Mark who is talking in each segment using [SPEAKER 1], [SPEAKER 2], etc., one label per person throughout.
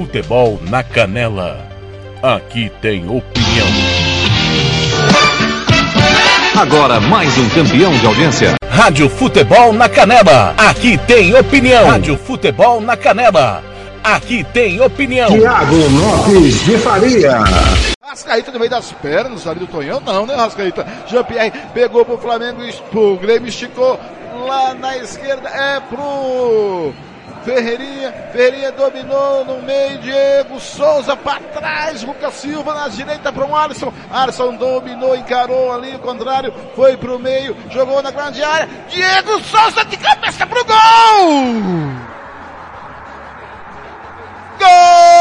[SPEAKER 1] Futebol na Canela. Aqui tem opinião.
[SPEAKER 2] Agora mais um campeão de audiência.
[SPEAKER 1] Rádio Futebol na Canela. Aqui tem opinião. Rádio Futebol na Canela. Aqui tem opinião.
[SPEAKER 3] Tiago Lopes de Faria.
[SPEAKER 4] Rascaíta no meio das pernas ali do Tonhão, não, né, Rascaíta? Jean-Pierre pegou pro Flamengo, o Grêmio esticou lá na esquerda, é pro Ferreirinha, Ferreirinha dominou no meio, Diego Souza para trás, Lucas Silva na direita para o Alisson, Alisson dominou, encarou ali o contrário, foi pro meio, jogou na grande área, Diego Souza de cabeça pro gol! de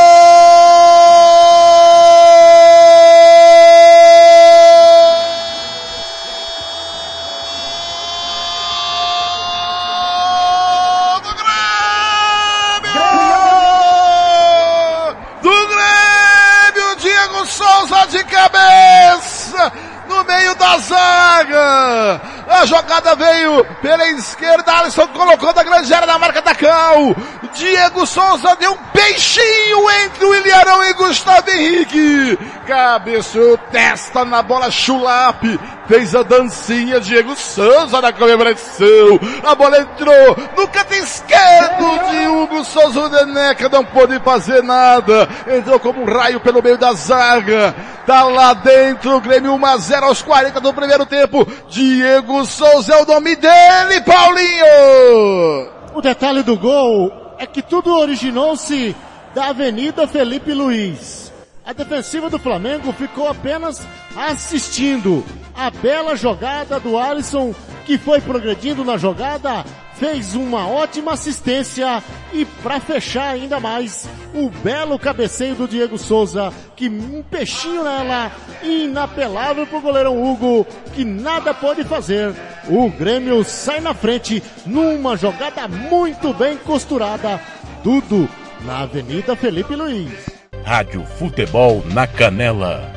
[SPEAKER 4] jogada veio pela esquerda. Alisson colocou da grande área na marca da Cal. Diego Souza deu um peixinho entre o Ilharão e Gustavo Henrique. Cabeçou testa na bola chulape. Fez a dancinha Diego Souza na comemoração. A bola entrou no canto esquerdo de Hugo Souza. O Neneca não pôde fazer nada. Entrou como um raio pelo meio da zaga. Tá lá dentro o Grêmio 1 a 0 aos 40 do primeiro tempo. Diego Souza é o nome dele, Paulinho!
[SPEAKER 5] O detalhe do gol é que tudo originou-se da Avenida Felipe Luiz. A defensiva do Flamengo ficou apenas assistindo a bela jogada do Alisson, que foi progredindo na jogada, fez uma ótima assistência e para fechar ainda mais, o belo cabeceio do Diego Souza, que um peixinho nela, inapelável pro goleirão Hugo, que nada pode fazer. O Grêmio sai na frente numa jogada muito bem costurada, tudo na Avenida Felipe Luiz.
[SPEAKER 1] Rádio Futebol na Canela.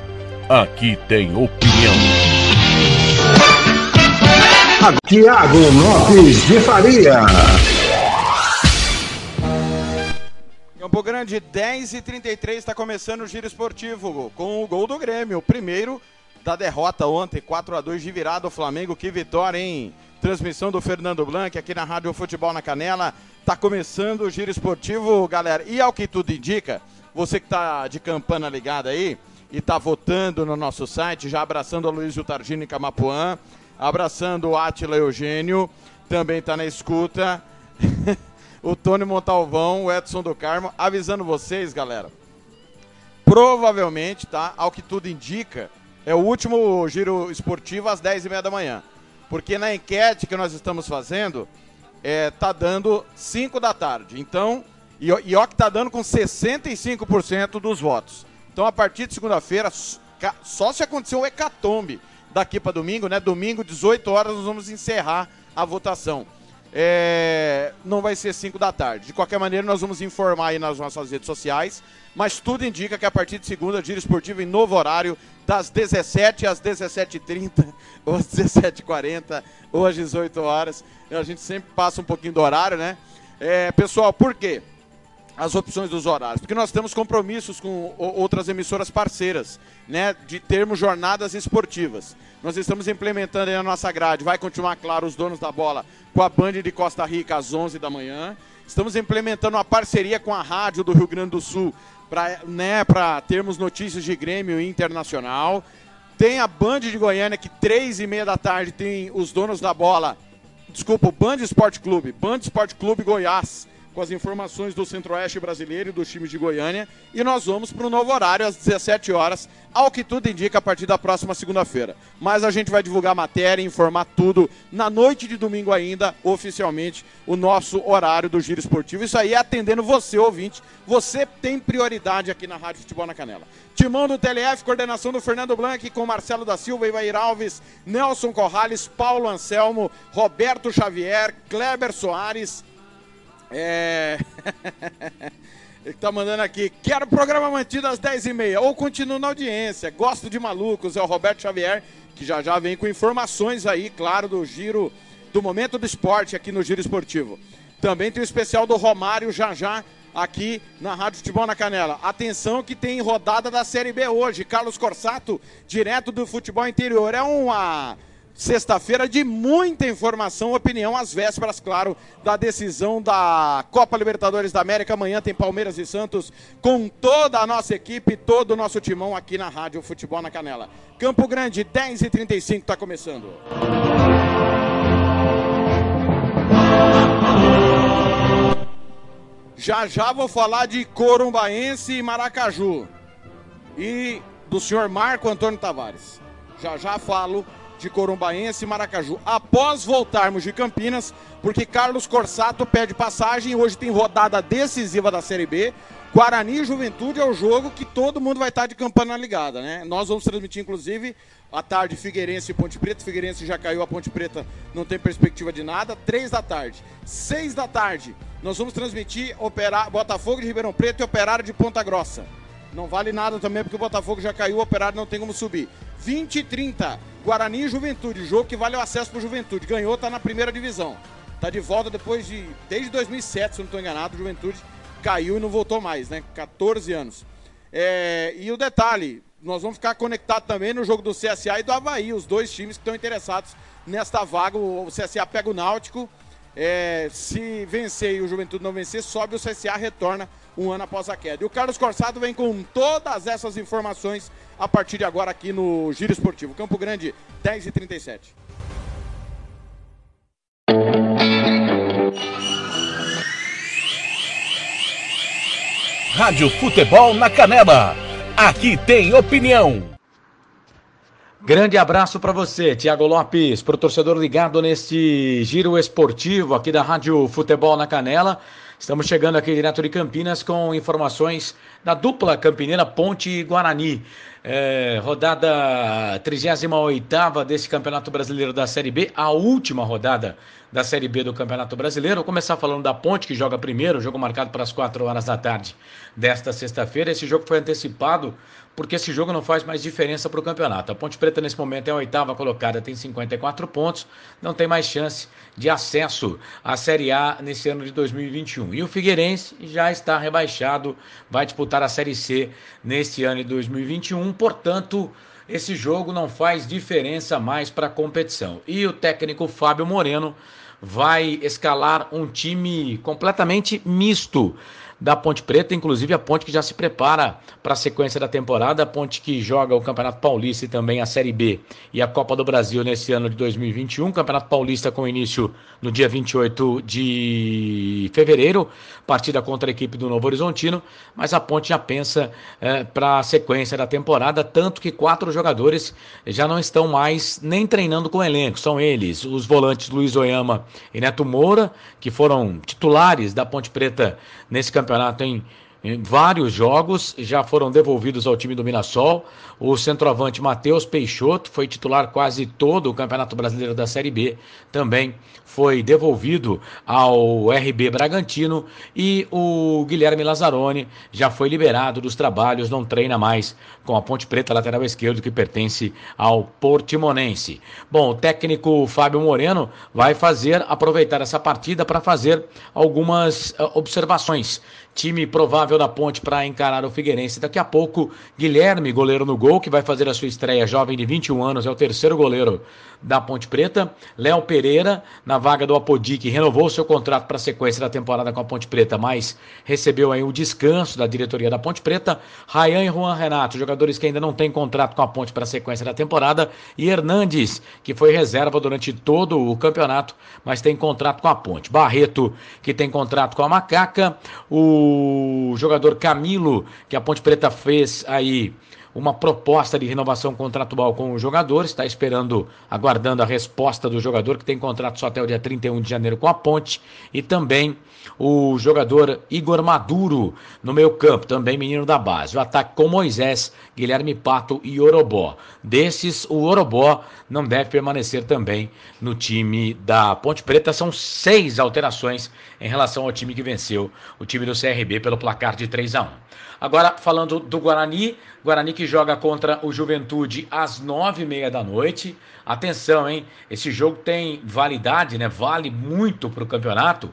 [SPEAKER 1] Aqui tem opinião.
[SPEAKER 3] Tiago Lopes de Faria.
[SPEAKER 6] Campo Grande, 10 e 33 está começando o giro esportivo com o gol do Grêmio. O primeiro da derrota ontem, 4 a 2 de virada. O Flamengo, que vitória, hein? Transmissão do Fernando Blanc aqui na Rádio Futebol na Canela. Tá começando o giro esportivo, galera. E ao que tudo indica, você que tá de campana ligada aí e tá votando no nosso site, já abraçando a Luiz Targino em Camapuã, abraçando o Atila Eugênio, também tá na escuta. o Tony Montalvão, o Edson do Carmo, avisando vocês, galera. Provavelmente, tá? Ao que tudo indica, é o último giro esportivo às 10h30 da manhã. Porque na enquete que nós estamos fazendo, é, tá dando 5 da tarde. Então, e, e ó que tá dando com 65% dos votos. Então, a partir de segunda-feira, só se acontecer o hecatombe daqui para domingo, né? Domingo, 18 horas, nós vamos encerrar a votação é, não vai ser 5 da tarde. De qualquer maneira, nós vamos informar aí nas nossas redes sociais. Mas tudo indica que a partir de segunda, giro esportivo em novo horário, das 17 às 17h30, ou às 17h40, ou às 18 horas. A gente sempre passa um pouquinho do horário, né? É, pessoal, por quê? As opções dos horários, porque nós temos compromissos com outras emissoras parceiras, né, de termos jornadas esportivas. Nós estamos implementando aí a nossa grade, vai continuar, claro, os donos da bola com a Band de Costa Rica às 11 da manhã. Estamos implementando uma parceria com a rádio do Rio Grande do Sul para né, termos notícias de Grêmio Internacional. Tem a Band de Goiânia que três e meia da tarde tem os donos da bola, desculpa, o Band Esporte Clube, Band Esporte Clube Goiás com as informações do Centro-Oeste brasileiro e dos times de Goiânia. E nós vamos para o novo horário, às 17 horas, ao que tudo indica a partir da próxima segunda-feira. Mas a gente vai divulgar matéria, informar tudo na noite de domingo ainda, oficialmente, o nosso horário do Giro Esportivo. Isso aí é atendendo você, ouvinte. Você tem prioridade aqui na Rádio Futebol na Canela. Timão do TLF, coordenação do Fernando Blanc, com Marcelo da Silva, Ivair Alves, Nelson Corrales, Paulo Anselmo, Roberto Xavier, Kleber Soares, é. Ele tá mandando aqui, quero programa mantido às 10h30, ou continuo na audiência, gosto de malucos, é o Roberto Xavier, que já já vem com informações aí, claro, do giro, do momento do esporte aqui no Giro Esportivo. Também tem o especial do Romário já já aqui na Rádio Futebol na Canela. Atenção que tem rodada da Série B hoje. Carlos Corsato, direto do futebol interior. É uma sexta-feira de muita informação, opinião, às vésperas, claro, da decisão da Copa Libertadores da América. Amanhã tem Palmeiras e Santos com toda a nossa equipe, todo o nosso timão aqui na Rádio Futebol na Canela. Campo Grande, 10h35, está começando. Já já vou falar de Corumbaense e Maracaju. E do senhor Marco Antônio Tavares. Já já falo de Corumbaense e Maracaju. Após voltarmos de Campinas, porque Carlos Corsato pede passagem, hoje tem rodada decisiva da Série B. Guarani e Juventude é o jogo que todo mundo vai estar de campana ligada, né? Nós vamos transmitir, inclusive, à tarde Figueirense e Ponte Preta. Figueirense já caiu, a Ponte Preta não tem perspectiva de nada. Três da tarde. Seis da tarde, nós vamos transmitir Operar... Botafogo de Ribeirão Preto e Operário de Ponta Grossa. Não vale nada também porque o Botafogo já caiu, o Operário não tem como subir. 20 e 30, Guarani e Juventude, jogo que vale o acesso para Juventude. Ganhou, tá na primeira divisão. Tá de volta depois de. Desde 2007, se não estou enganado, Juventude caiu e não voltou mais, né? 14 anos. É, e o detalhe, nós vamos ficar conectados também no jogo do CSA e do Havaí, os dois times que estão interessados nesta vaga. O CSA pega o Náutico. É, se vencer e o Juventude não vencer, sobe o CSA, retorna um ano após a queda. E o Carlos Corsado vem com todas essas informações a partir de agora aqui no Giro Esportivo. Campo Grande, 10h37.
[SPEAKER 1] Rádio Futebol na Canela. Aqui tem opinião.
[SPEAKER 7] Grande abraço para você, Tiago Lopes, pro torcedor ligado neste giro esportivo aqui da Rádio Futebol na Canela. Estamos chegando aqui direto de Campinas com informações da dupla campineira Ponte Guarani. É, rodada 38 desse Campeonato Brasileiro da Série B, a última rodada da Série B do Campeonato Brasileiro. Vou começar falando da Ponte, que joga primeiro, jogo marcado para as 4 horas da tarde desta sexta-feira. Esse jogo foi antecipado porque esse jogo não faz mais diferença para o campeonato. A Ponte Preta, nesse momento, é a oitava colocada, tem 54 pontos, não tem mais chance de acesso à Série A nesse ano de 2021. E o Figueirense já está rebaixado, vai disputar a Série C neste ano de 2021, portanto. Esse jogo não faz diferença mais para a competição. E o técnico Fábio Moreno vai escalar um time completamente misto da Ponte Preta, inclusive a Ponte que já se prepara para a sequência da temporada, a Ponte que joga o Campeonato Paulista e também a Série B e a Copa do Brasil nesse ano de 2021, Campeonato Paulista com início no dia 28 de fevereiro, partida contra a equipe do Novo Horizontino, mas a Ponte já pensa é, para a sequência da temporada, tanto que quatro jogadores já não estão mais nem treinando com o elenco, são eles, os volantes Luiz Oyama e Neto Moura, que foram titulares da Ponte Preta nesse campeonato em, em vários jogos, já foram devolvidos ao time do Mirassol. O centroavante Matheus Peixoto foi titular quase todo o Campeonato Brasileiro da Série B, também foi devolvido ao RB Bragantino e o Guilherme Lazzaroni já foi liberado dos trabalhos, não treina mais com a Ponte Preta lateral esquerdo que pertence ao Portimonense. Bom, o técnico Fábio Moreno vai fazer aproveitar essa partida para fazer algumas uh, observações. Time provável da Ponte para encarar o Figueirense. Daqui a pouco, Guilherme, goleiro no gol, que vai fazer a sua estreia, jovem de 21 anos, é o terceiro goleiro da Ponte Preta. Léo Pereira, na vaga do Apodi, que renovou seu contrato para a sequência da temporada com a Ponte Preta, mas recebeu aí o descanso da diretoria da Ponte Preta. Rayan e Juan Renato, jogadores que ainda não têm contrato com a Ponte para a sequência da temporada. E Hernandes, que foi reserva durante todo o campeonato, mas tem contrato com a Ponte. Barreto, que tem contrato com a Macaca. O jogador Camilo, que a Ponte Preta fez aí uma proposta de renovação contratual com o jogador, está esperando, aguardando a resposta do jogador, que tem contrato só até o dia 31 de janeiro com a Ponte, e também o jogador Igor Maduro no meio campo, também menino da base. O ataque com Moisés, Guilherme Pato e Orobó. Desses, o Orobó não deve permanecer também no time da Ponte Preta. São seis alterações em relação ao time que venceu, o time do CRB, pelo placar de 3 a 1 Agora, falando do Guarani, Guarani que joga contra o Juventude às nove e meia da noite. Atenção, hein? Esse jogo tem validade, né? Vale muito para o campeonato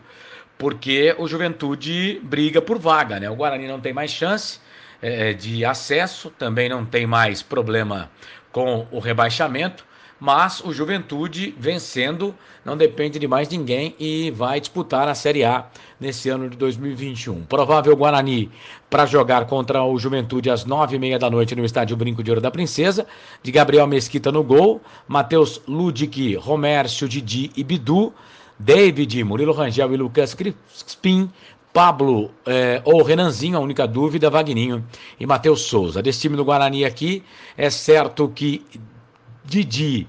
[SPEAKER 7] porque o Juventude briga por vaga, né? O Guarani não tem mais chance é, de acesso, também não tem mais problema com o rebaixamento, mas o Juventude vencendo não depende de mais ninguém e vai disputar a Série A nesse ano de 2021. Provável Guarani para jogar contra o Juventude às nove e meia da noite no estádio Brinco de Ouro da Princesa, de Gabriel Mesquita no gol, Matheus Ludic, Romércio, Didi e Bidu, David, Murilo Rangel e Lucas Crispim, Pablo eh, ou Renanzinho, a única dúvida, Vagninho e Matheus Souza. Desse time do Guarani aqui, é certo que Didi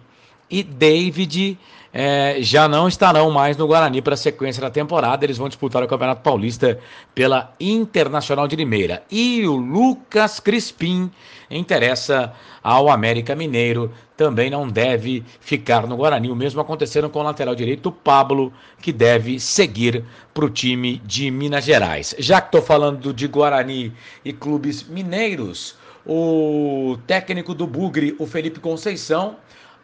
[SPEAKER 7] e David é, já não estarão mais no Guarani para a sequência da temporada. Eles vão disputar o Campeonato Paulista pela Internacional de Limeira. E o Lucas Crispim interessa ao América Mineiro. Também não deve ficar no Guarani. O mesmo acontecendo com o lateral direito Pablo, que deve seguir para o time de Minas Gerais. Já que estou falando de Guarani e clubes mineiros, o técnico do Bugre, o Felipe Conceição,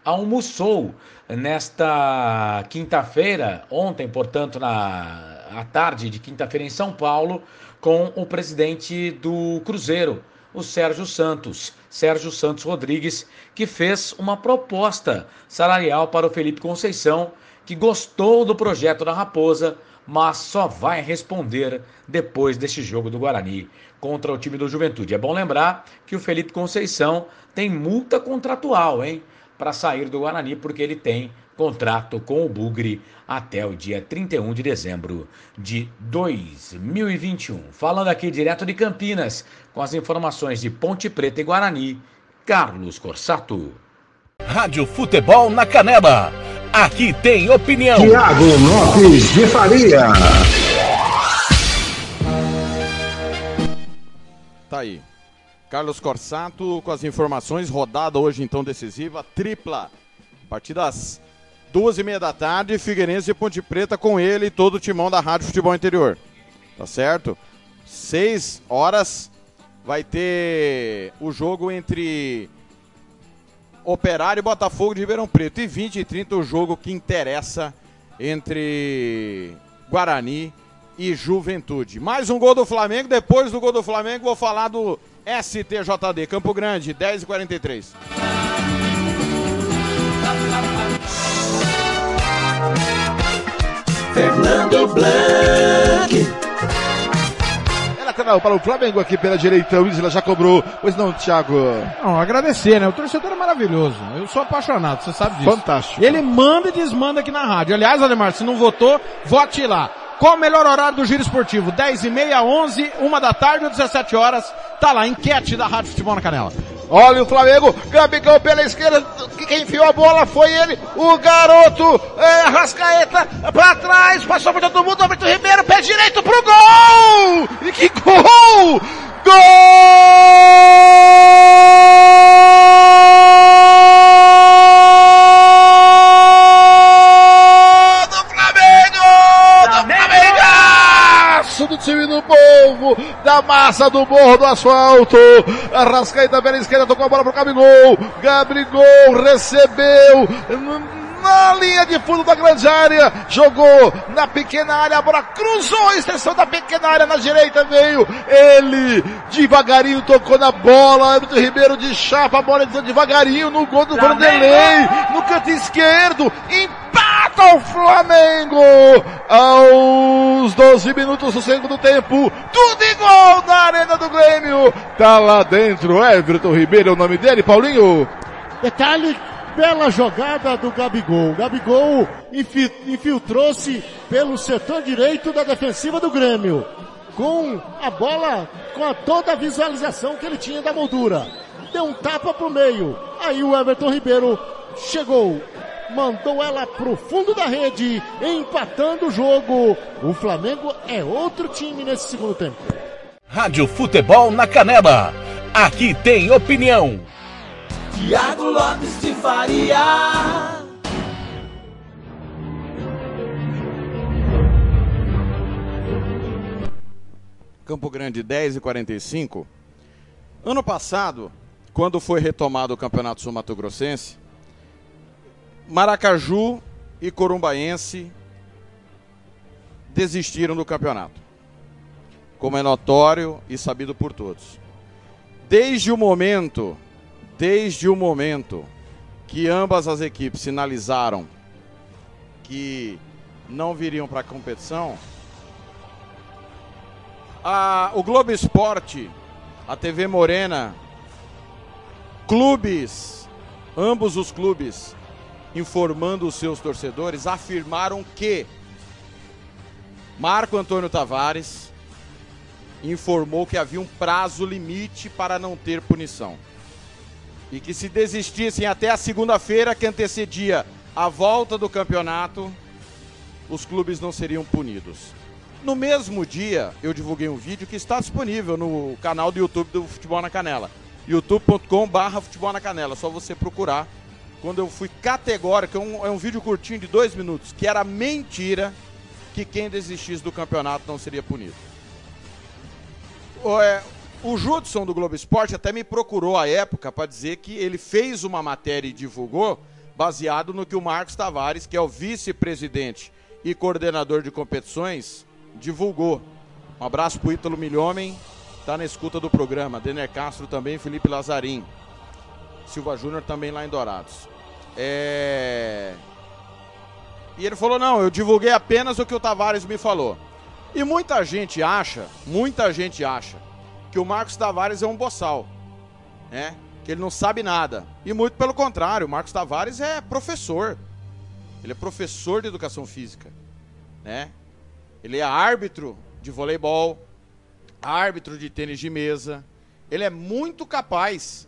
[SPEAKER 7] almoçou nesta quinta-feira, ontem, portanto, na à tarde de quinta-feira em São Paulo, com o presidente do Cruzeiro, o Sérgio Santos, Sérgio Santos Rodrigues, que fez uma proposta salarial para o Felipe Conceição, que gostou do projeto da Raposa, mas só vai responder depois deste jogo do Guarani contra o time do Juventude. É bom lembrar que o Felipe Conceição tem multa contratual, hein? para sair do Guarani, porque ele tem contrato com o Bugre até o dia 31 de dezembro de 2021. Falando aqui direto de Campinas, com as informações de Ponte Preta e Guarani, Carlos Corsato.
[SPEAKER 1] Rádio Futebol na Canela. Aqui tem opinião.
[SPEAKER 3] Tiago Lopes de Faria.
[SPEAKER 6] Tá aí. Carlos Corsato com as informações, rodada hoje então decisiva, tripla. A partir das duas e meia da tarde, Figueirense e Ponte Preta com ele e todo o timão da Rádio Futebol Interior. Tá certo? Seis horas vai ter o jogo entre Operário e Botafogo de Ribeirão Preto. E 20 e 30 o jogo que interessa entre Guarani e Juventude. Mais um gol do Flamengo. Depois do gol do Flamengo, vou falar do STJD, Campo Grande, 10 e 43
[SPEAKER 8] Fernando Blanc.
[SPEAKER 4] Lateral para o Flamengo aqui pela direita. O Isla já cobrou. Pois não, Thiago?
[SPEAKER 9] Não, agradecer, né? O torcedor é maravilhoso. Eu sou apaixonado, você sabe disso.
[SPEAKER 4] Fantástico.
[SPEAKER 9] Ele manda e desmanda aqui na rádio. Aliás, Ademar, se não votou, vote lá. Qual o melhor horário do giro esportivo? 10 e meia, 11, 1 da tarde ou 17 horas? Tá lá, enquete da Rádio Futebol na Canela.
[SPEAKER 4] Olha o Flamengo, Gabigol pela esquerda, quem enfiou a bola foi ele, o garoto, é, Rascaeta, pra trás, passou por todo mundo, Alberto Ribeiro, pé direito pro gol! E que gol! Gol! Da massa do morro do asfalto. Arrascaeta pela esquerda, tocou a bola pro Gabigol. Gabigol recebeu na linha de fundo da grande área, jogou na pequena área, a bola cruzou a extensão da pequena área na direita, veio ele, devagarinho tocou na bola, Everton Ribeiro de chapa, a bola entrou devagarinho no gol do Vanderlei, no canto esquerdo, empata o Flamengo aos 12 minutos do segundo tempo, tudo igual na arena do Grêmio, tá lá dentro, Everton Ribeiro é o nome dele, Paulinho.
[SPEAKER 5] Detalhe bela jogada do Gabigol. Gabigol infi infiltrou-se pelo setor direito da defensiva do Grêmio. Com a bola, com a toda a visualização que ele tinha da moldura. Deu um tapa pro meio. Aí o Everton Ribeiro chegou. Mandou ela pro fundo da rede, empatando o jogo. O Flamengo é outro time nesse segundo tempo.
[SPEAKER 1] Rádio Futebol na Canela. Aqui tem opinião.
[SPEAKER 8] Tiago Lopes de Faria.
[SPEAKER 6] Campo Grande 10 e 45. Ano passado, quando foi retomado o Campeonato Sul Mato Grossense, Maracaju e Corumbaense desistiram do campeonato. Como é notório e sabido por todos. Desde o momento, desde o momento que ambas as equipes sinalizaram que não viriam para a competição, o Globo Esporte, a TV Morena, clubes, ambos os clubes, informando os seus torcedores, afirmaram que Marco Antônio Tavares informou que havia um prazo limite para não ter punição. E que se desistissem até a segunda-feira que antecedia a volta do campeonato, os clubes não seriam punidos. No mesmo dia, eu divulguei um vídeo que está disponível no canal do YouTube do Futebol na Canela. youtube.com/barra Futebol na Canela. Só você procurar. Quando eu fui categórico, é um, é um vídeo curtinho de dois minutos, que era mentira que quem desistisse do campeonato não seria punido. O, é, o Judson do Globo Esporte até me procurou à época para dizer que ele fez uma matéria e divulgou baseado no que o Marcos Tavares, que é o vice-presidente e coordenador de competições, divulgou. Um abraço pro Ítalo Milhomem, tá na escuta do programa. Denner Castro também, Felipe Lazarim. Silva Júnior também lá em Dourados. É... E ele falou: não, eu divulguei apenas o que o Tavares me falou. E muita gente acha, muita gente acha, que o Marcos Tavares é um boçal, né? Que ele não sabe nada. E muito pelo contrário, o Marcos Tavares é professor. Ele é professor de educação física, né? Ele é árbitro de voleibol, árbitro de tênis de mesa. Ele é muito capaz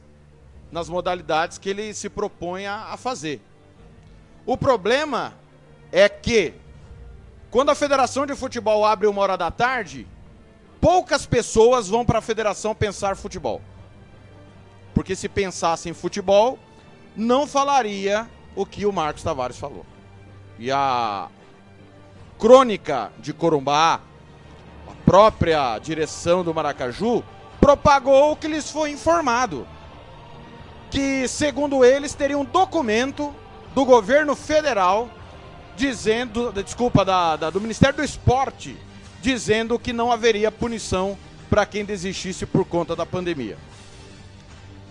[SPEAKER 6] nas modalidades que ele se propõe a fazer. O problema é que quando a Federação de Futebol abre uma hora da tarde, poucas pessoas vão para a federação pensar futebol. Porque se pensasse em futebol, não falaria o que o Marcos Tavares falou. E a crônica de Corumbá, a própria direção do Maracaju, propagou o que lhes foi informado. Que, segundo eles, teria um documento do governo federal dizendo, desculpa, da, da, do Ministério do Esporte, dizendo que não haveria punição para quem desistisse por conta da pandemia.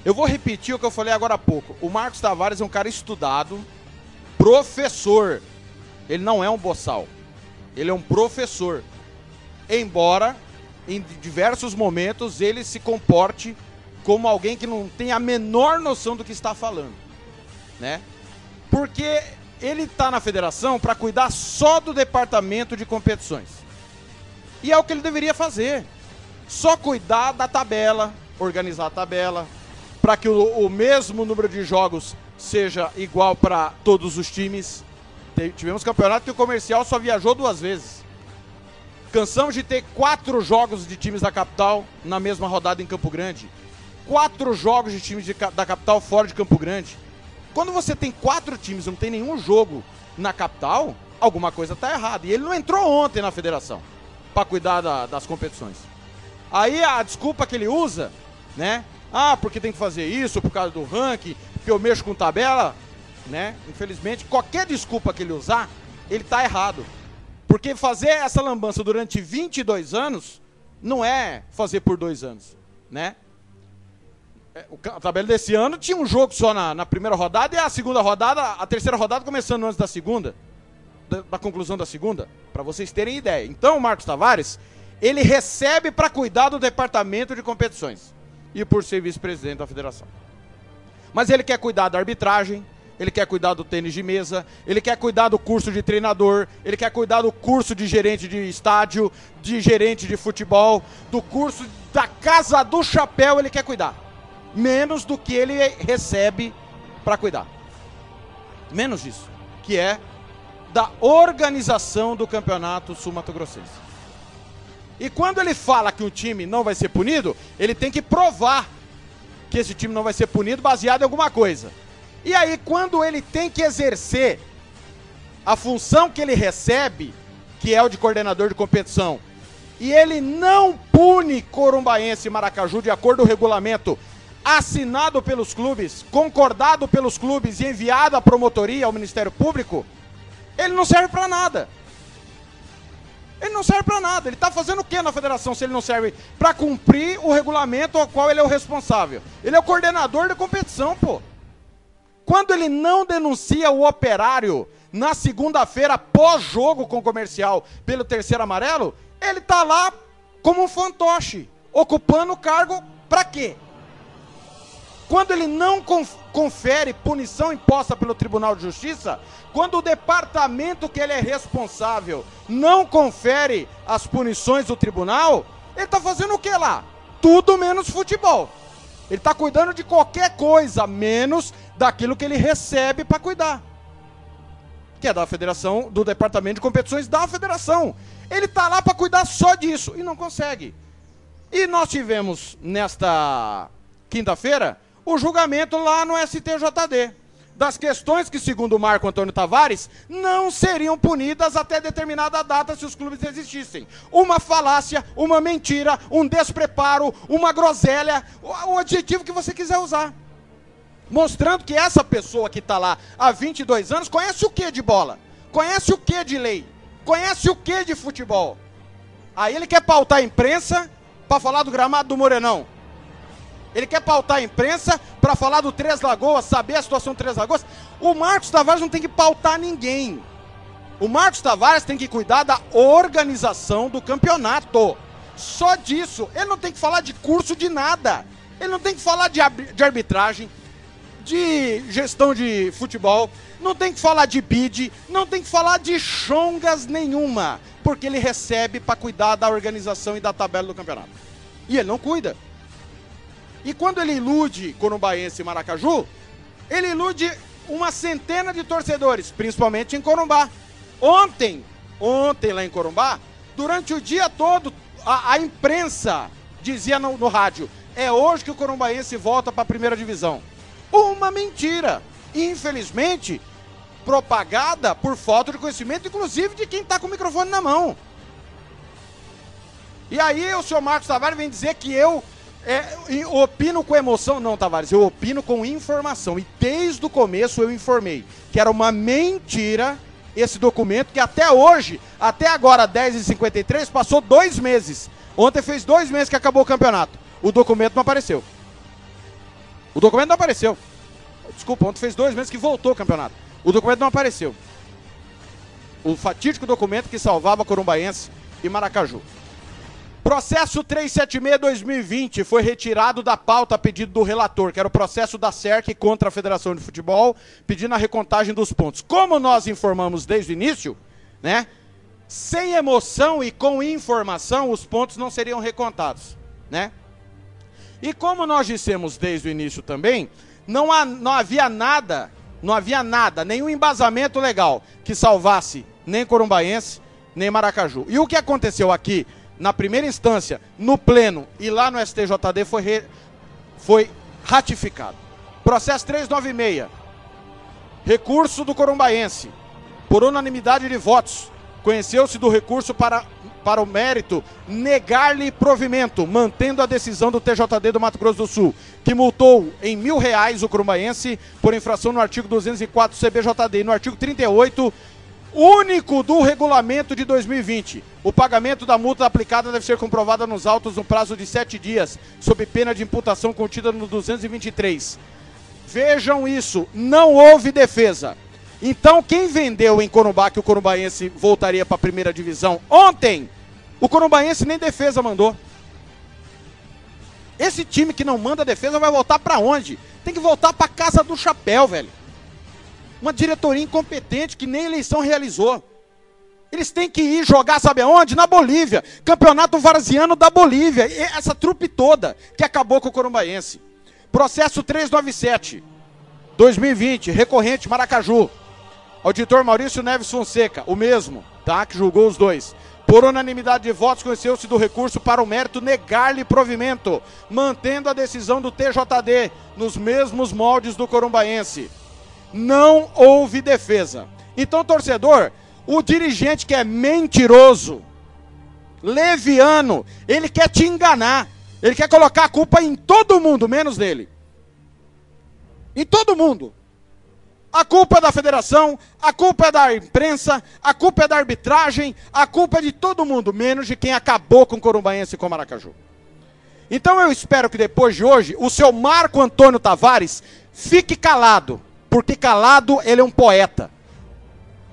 [SPEAKER 6] Eu vou repetir o que eu falei agora há pouco. O Marcos Tavares é um cara estudado, professor. Ele não é um boçal. Ele é um professor. Embora em diversos momentos ele se comporte como alguém que não tem a menor noção do que está falando, né? Porque ele está na federação para cuidar só do departamento de competições. E é o que ele deveria fazer. Só cuidar da tabela, organizar a tabela, para que o, o mesmo número de jogos seja igual para todos os times. Tivemos campeonato que o comercial só viajou duas vezes. Cansamos de ter quatro jogos de times da capital na mesma rodada em Campo Grande. Quatro jogos de times de, da capital fora de Campo Grande. Quando você tem quatro times não tem nenhum jogo na capital, alguma coisa está errada. E ele não entrou ontem na federação para cuidar da, das competições. Aí a desculpa que ele usa, né? Ah, porque tem que fazer isso por causa do ranking, porque eu mexo com tabela, né? Infelizmente, qualquer desculpa que ele usar, ele está errado. Porque fazer essa lambança durante 22 anos não é fazer por dois anos, né? É, a tabela desse ano tinha um jogo só na, na, primeira rodada e a segunda rodada, a terceira rodada começando antes da segunda, da, da conclusão da segunda, para vocês terem ideia. Então, o Marcos Tavares, ele recebe para cuidar do departamento de competições e por ser vice-presidente da federação. Mas ele quer cuidar da arbitragem, ele quer cuidar do tênis de mesa, ele quer cuidar do curso de treinador, ele quer cuidar do curso de gerente de estádio, de gerente de futebol, do curso da casa do chapéu, ele quer cuidar. Menos do que ele recebe para cuidar. Menos disso, que é da organização do campeonato sul-mato-grossense. E quando ele fala que o time não vai ser punido, ele tem que provar que esse time não vai ser punido baseado em alguma coisa. E aí, quando ele tem que exercer a função que ele recebe, que é o de coordenador de competição, e ele não pune Corumbaense e Maracaju de acordo com o regulamento assinado pelos clubes, concordado pelos clubes e enviado à promotoria, ao Ministério Público, ele não serve para nada. Ele não serve para nada. Ele está fazendo o que na federação se ele não serve para cumprir o regulamento ao qual ele é o responsável? Ele é o coordenador da competição, pô. Quando ele não denuncia o operário na segunda-feira pós-jogo com o comercial pelo terceiro amarelo, ele tá lá como um fantoche, ocupando o cargo para quê? Quando ele não confere punição imposta pelo Tribunal de Justiça, quando o departamento que ele é responsável não confere as punições do tribunal, ele está fazendo o que lá? Tudo menos futebol. Ele está cuidando de qualquer coisa, menos daquilo que ele recebe para cuidar. Que é da federação, do departamento de competições da federação. Ele está lá para cuidar só disso e não consegue. E nós tivemos nesta quinta-feira o julgamento lá no STJD. Das questões que, segundo Marco Antônio Tavares, não seriam punidas até determinada data se os clubes existissem. Uma falácia, uma mentira, um despreparo, uma groselha, o adjetivo que você quiser usar. Mostrando que essa pessoa que está lá há 22 anos conhece o que de bola? Conhece o que de lei? Conhece o que de futebol? Aí ele quer pautar a imprensa para falar do gramado do Morenão. Ele quer pautar a imprensa para falar do Três Lagoas, saber a situação do Três Lagoas. O Marcos Tavares não tem que pautar ninguém. O Marcos Tavares tem que cuidar da organização do campeonato. Só disso. Ele não tem que falar de curso de nada. Ele não tem que falar de, de arbitragem, de gestão de futebol, não tem que falar de bid, não tem que falar de chongas nenhuma, porque ele recebe para cuidar da organização e da tabela do campeonato. E ele não cuida. E quando ele ilude Corumbaense e Maracaju, ele ilude uma centena de torcedores, principalmente em Corumbá. Ontem, ontem lá em Corumbá, durante o dia todo, a, a imprensa dizia no, no, rádio: é hoje que o Corumbaense volta para a primeira divisão. Uma mentira. Infelizmente, propagada por falta de conhecimento, inclusive de quem está com o microfone na mão. E aí o senhor Marcos Tavares vem dizer que eu é, opino com emoção. Não, Tavares, eu opino com informação. E desde o começo eu informei que era uma mentira esse documento, que até hoje, até agora, 10h53, passou dois meses. Ontem fez dois meses que acabou o campeonato. O documento não apareceu. O documento não apareceu. Desculpa, ontem fez dois meses que voltou o campeonato. O documento não apareceu. O fatídico documento que salvava Corumbaense e Maracaju. Processo 376-2020 foi retirado da pauta a pedido do relator, que era o processo da SERC contra a Federação de Futebol, pedindo a recontagem dos pontos. Como nós informamos desde o início, né? Sem emoção e com informação, os pontos não seriam recontados, né? E como nós dissemos desde o início também, não, há, não havia nada, não havia nada, nenhum embasamento legal que salvasse nem Corumbaense, nem Maracaju. E o que aconteceu aqui na primeira instância, no pleno e lá no STJD foi, re... foi ratificado. Processo 396. Recurso do Corumbaense. Por unanimidade de votos, conheceu-se do recurso para, para o mérito negar-lhe provimento, mantendo a decisão do TJD do Mato Grosso do Sul, que multou em mil reais o Corumbaense por infração no artigo 204 CBJD e no artigo 38 único do regulamento de 2020. O pagamento da multa aplicada deve ser comprovada nos autos no prazo de sete dias, sob pena de imputação contida no 223. Vejam isso, não houve defesa. Então, quem vendeu em Corumbá que o Corumbaense voltaria para a primeira divisão ontem, o Corumbaense nem defesa mandou. Esse time que não manda defesa vai voltar para onde? Tem que voltar para casa do chapéu, velho. Uma diretoria incompetente que nem eleição realizou. Eles têm que ir jogar, sabe aonde? Na Bolívia. Campeonato Varziano da Bolívia. E essa trupe toda que acabou com o Corumbaense. Processo 397, 2020, recorrente Maracaju. Auditor Maurício Neves Fonseca, o mesmo, tá? Que julgou os dois. Por unanimidade de votos, conheceu-se do recurso para o mérito negar-lhe provimento, mantendo a decisão do TJD nos mesmos moldes do Corumbaense não houve defesa. Então, torcedor, o dirigente que é mentiroso, leviano, ele quer te enganar. Ele quer colocar a culpa em todo mundo, menos nele. Em todo mundo. A culpa é da federação, a culpa é da imprensa, a culpa é da arbitragem, a culpa é de todo mundo, menos de quem acabou com o Corumbaense e com o Maracaju. Então eu espero que depois de hoje, o seu Marco Antônio Tavares fique calado, porque calado ele é um poeta.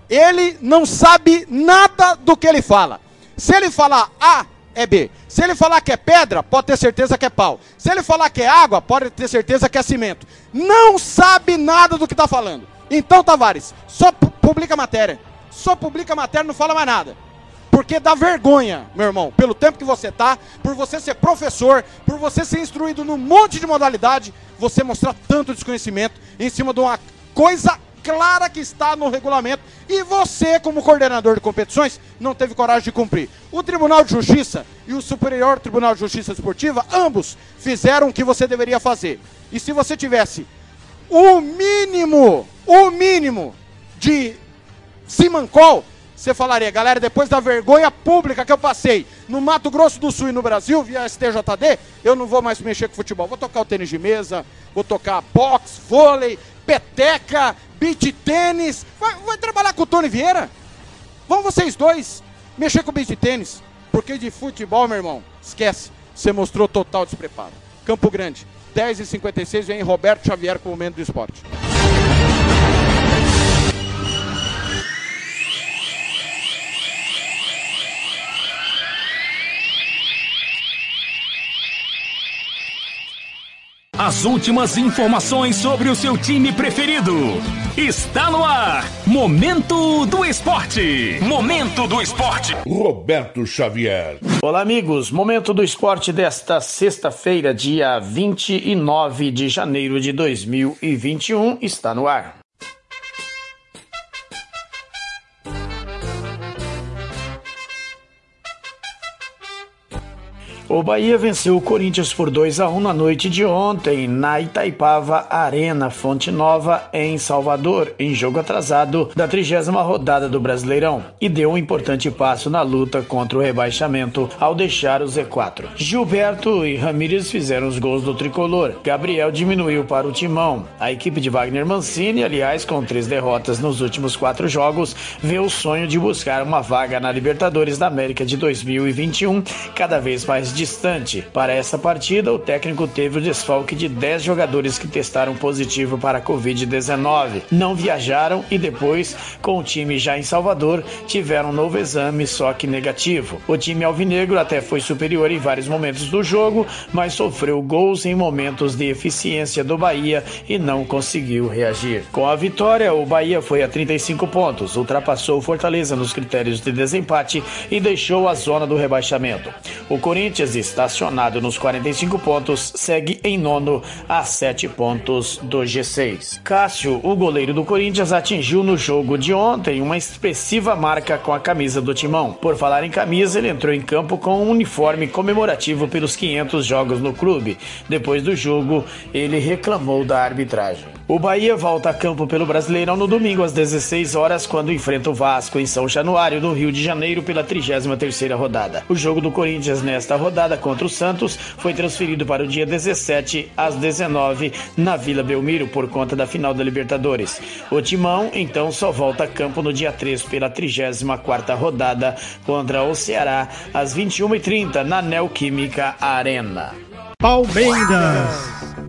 [SPEAKER 6] Ele não sabe nada do que ele fala. Se ele falar A, é B. Se ele falar que é pedra, pode ter certeza que é pau. Se ele falar que é água, pode ter certeza que é cimento. Não sabe nada do que está falando. Então, Tavares, só publica matéria. Só publica matéria, não fala mais nada. Porque dá vergonha, meu irmão, pelo tempo que você tá, por você ser professor, por você ser instruído num monte de modalidade, você mostrar tanto desconhecimento em cima de uma coisa clara que está no regulamento e você, como coordenador de competições, não teve coragem de cumprir. O Tribunal de Justiça e o Superior Tribunal de Justiça Esportiva, ambos fizeram o que você deveria fazer. E se você tivesse o mínimo, o mínimo de Simancol, você falaria, galera, depois da vergonha pública que eu passei no Mato Grosso do Sul e no Brasil, via STJD, eu não vou mais mexer com futebol. Vou tocar o tênis de mesa, vou tocar boxe, vôlei, peteca, beat tênis. Vai, vai trabalhar com o Tony Vieira? Vão vocês dois mexer com beat tênis. Porque de futebol, meu irmão, esquece. Você mostrou total despreparo. Campo Grande, 10h56, vem Roberto Xavier com o momento do esporte.
[SPEAKER 1] As últimas informações sobre o seu time preferido. Está no ar. Momento do Esporte. Momento do Esporte.
[SPEAKER 10] Roberto Xavier.
[SPEAKER 11] Olá, amigos. Momento do Esporte desta sexta-feira, dia 29 de janeiro de 2021, está no ar. O Bahia venceu o Corinthians por 2 a 1 na noite de ontem na Itaipava Arena Fonte Nova em Salvador, em jogo atrasado da trigésima rodada do Brasileirão, e deu um importante passo na luta contra o rebaixamento ao deixar o Z4. Gilberto e Ramírez fizeram os gols do tricolor. Gabriel diminuiu para o timão. A equipe de Wagner Mancini, aliás, com três derrotas nos últimos quatro jogos, vê o sonho de buscar uma vaga na Libertadores da América de 2021 cada vez mais distante. Para essa partida, o técnico teve o desfalque de 10 jogadores que testaram positivo para a Covid-19. Não viajaram e depois, com o time já em Salvador, tiveram um novo exame, só que negativo. O time alvinegro até foi superior em vários momentos do jogo, mas sofreu gols em momentos de eficiência do Bahia e não conseguiu reagir. Com a vitória, o Bahia foi a 35 pontos, ultrapassou o Fortaleza nos critérios de desempate e deixou a zona do rebaixamento. O Corinthians Estacionado nos 45 pontos, segue em nono a 7 pontos do G6. Cássio, o goleiro do Corinthians, atingiu no jogo de ontem uma expressiva marca com a camisa do timão. Por falar em camisa, ele entrou em campo com um uniforme comemorativo pelos 500 jogos no clube. Depois do jogo, ele reclamou da arbitragem. O Bahia volta a campo pelo Brasileirão no domingo às 16 horas, quando enfrenta o Vasco em São Januário, no Rio de Janeiro, pela 33ª rodada. O jogo do Corinthians nesta rodada contra o Santos foi transferido para o dia 17 às 19 na Vila Belmiro por conta da final da Libertadores. O Timão então só volta a campo no dia 3 pela 34ª rodada contra o Ceará às 21h30 na Neoquímica Arena.
[SPEAKER 5] Palmeiras,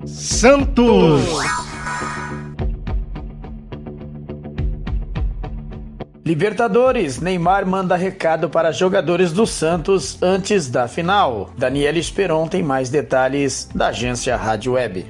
[SPEAKER 5] Santos.
[SPEAKER 11] Libertadores, Neymar manda recado para jogadores do Santos antes da final. Daniela Esperon tem mais detalhes da agência Rádio Web.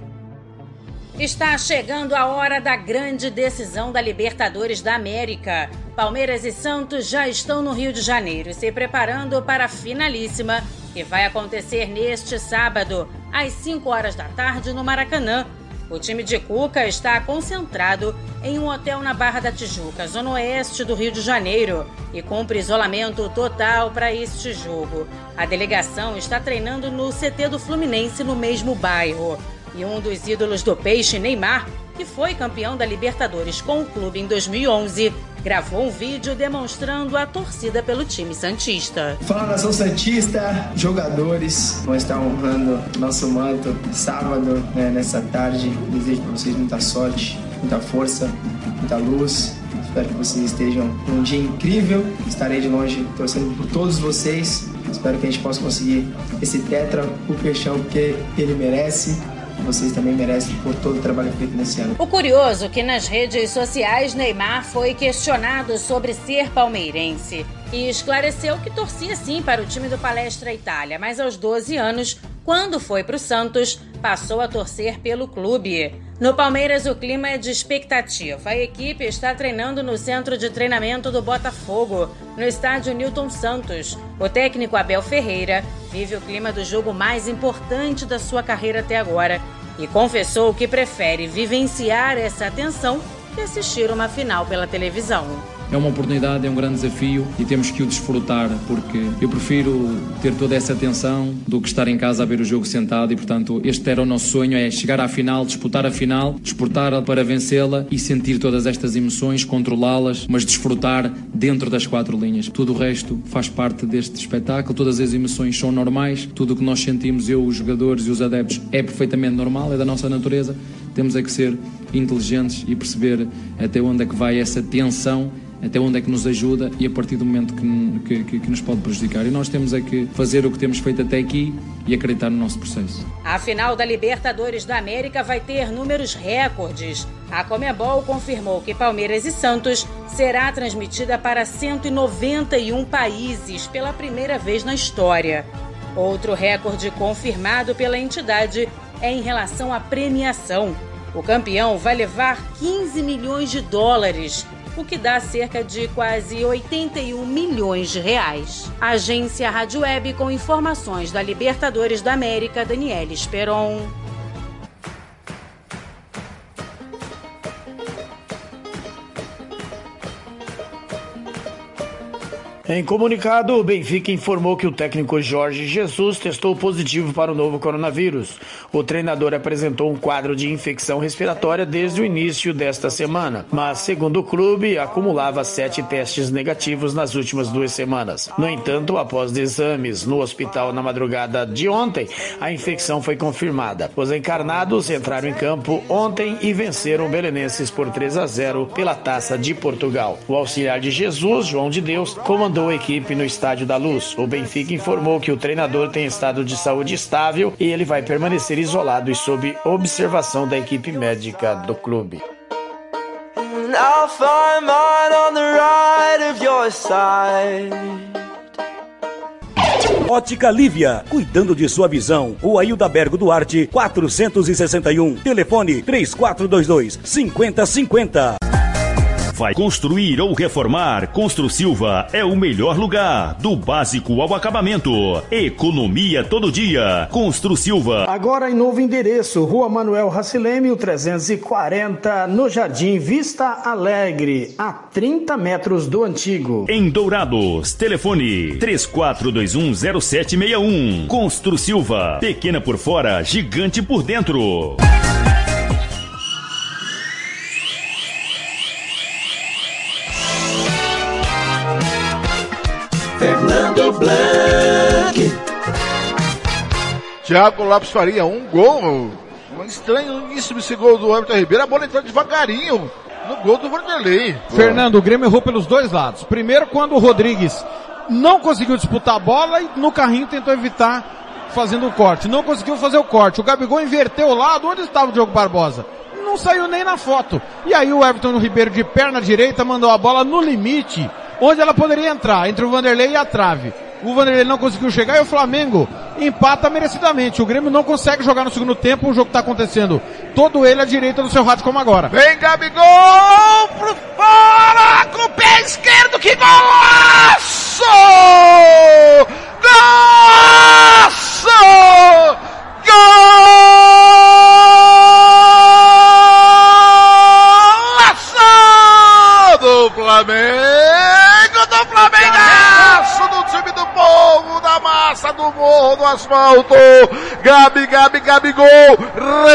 [SPEAKER 12] Está chegando a hora da grande decisão da Libertadores da América. Palmeiras e Santos já estão no Rio de Janeiro se preparando para a finalíssima, que vai acontecer neste sábado, às 5 horas da tarde, no Maracanã. O time de Cuca está concentrado em um hotel na Barra da Tijuca, zona oeste do Rio de Janeiro, e cumpre isolamento total para este jogo. A delegação está treinando no CT do Fluminense, no mesmo bairro. E um dos ídolos do Peixe, Neymar, que foi campeão da Libertadores com o clube em 2011, gravou um vídeo demonstrando a torcida pelo time Santista.
[SPEAKER 13] Fala nação Santista, jogadores, vão estar honrando nosso manto sábado, né, nessa tarde. Desejo para vocês muita sorte muita força, muita luz. Espero que vocês estejam num dia incrível. Estarei de longe torcendo por todos vocês. Espero que a gente possa conseguir esse tetra, o peixão, porque ele merece vocês também merecem por todo o trabalho feito nesse ano.
[SPEAKER 12] O curioso é que nas redes sociais Neymar foi questionado sobre ser palmeirense e esclareceu que torcia sim para o time do Palestra Itália, mas aos 12 anos, quando foi para o Santos, passou a torcer pelo clube. No Palmeiras, o clima é de expectativa. A equipe está treinando no centro de treinamento do Botafogo, no estádio Newton Santos. O técnico Abel Ferreira vive o clima do jogo mais importante da sua carreira até agora e confessou que prefere vivenciar essa tensão que assistir uma final pela televisão
[SPEAKER 14] é uma oportunidade, é um grande desafio e temos que o desfrutar, porque eu prefiro ter toda essa atenção do que estar em casa a ver o jogo sentado e, portanto, este era o nosso sonho, é chegar à final, disputar a final, disputar para vencê-la e sentir todas estas emoções, controlá-las, mas desfrutar dentro das quatro linhas. Tudo o resto faz parte deste espetáculo, todas as emoções são normais, tudo o que nós sentimos, eu, os jogadores e os adeptos, é perfeitamente normal, é da nossa natureza. Temos é que ser inteligentes e perceber até onde é que vai essa tensão até onde é que nos ajuda e a partir do momento que, que, que, nos pode prejudicar. E nós temos é que fazer o que temos feito até aqui e acreditar no nosso processo.
[SPEAKER 12] A final da Libertadores da América vai ter números recordes. A Comebol confirmou que Palmeiras e Santos será transmitida para 191 países pela primeira vez na história. Outro recorde confirmado pela entidade é em relação à premiação. O campeão vai levar 15 milhões de dólares o que dá cerca de quase 81 milhões de reais. Agência Rádio Web com informações da Libertadores da América, Daniela Esperon.
[SPEAKER 11] Em comunicado, o Benfica informou que o técnico Jorge Jesus testou positivo para o novo coronavírus. O treinador apresentou um quadro de infecção respiratória desde o início desta semana, mas, segundo o clube, acumulava sete testes negativos nas últimas duas semanas. No entanto, após exames no hospital na madrugada de ontem, a infecção foi confirmada. Os encarnados entraram em campo ontem e venceram o Belenenses por 3 a 0 pela Taça de Portugal. O auxiliar de Jesus, João de Deus, comandou comandou a equipe no Estádio da Luz. O Benfica informou que o treinador tem estado de saúde estável e ele vai permanecer isolado e sob observação da equipe médica do clube.
[SPEAKER 15] Ótica Lívia, cuidando de sua visão. O Ailda Bergo Duarte, 461. Telefone 3422 5050.
[SPEAKER 16] Vai construir ou reformar? Constru Silva é o melhor lugar. Do básico ao acabamento. Economia todo dia. Constru Silva.
[SPEAKER 11] Agora em novo endereço, Rua Manuel Racileme, 340, no Jardim Vista Alegre, a 30 metros do antigo.
[SPEAKER 16] Em Dourados, telefone 34210761. Constru Silva. Pequena por fora, gigante por dentro.
[SPEAKER 4] Thiago Lopes Faria, um gol. Estranhíssimo esse gol do Everton Ribeiro. A bola entrou devagarinho no gol do Vanderlei.
[SPEAKER 9] Fernando, o Grêmio errou pelos dois lados. Primeiro, quando o Rodrigues não conseguiu disputar a bola e no carrinho tentou evitar fazendo o corte. Não conseguiu fazer o corte. O Gabigol inverteu o lado. Onde estava o Diogo Barbosa? Não saiu nem na foto. E aí o Everton Ribeiro de perna direita mandou a bola no limite onde ela poderia entrar, entre o Vanderlei e a trave. O Vanderlei não conseguiu chegar e o Flamengo empata merecidamente. O Grêmio não consegue jogar no segundo tempo, o jogo está acontecendo todo ele à direita do seu rádio como agora.
[SPEAKER 4] Vem Gabigol pro fora com o pé esquerdo, que golaço! Golaço! Golaço do Flamengo! do Flamengo povo, da massa do morro, do asfalto. Gabi, Gabi, Gabigol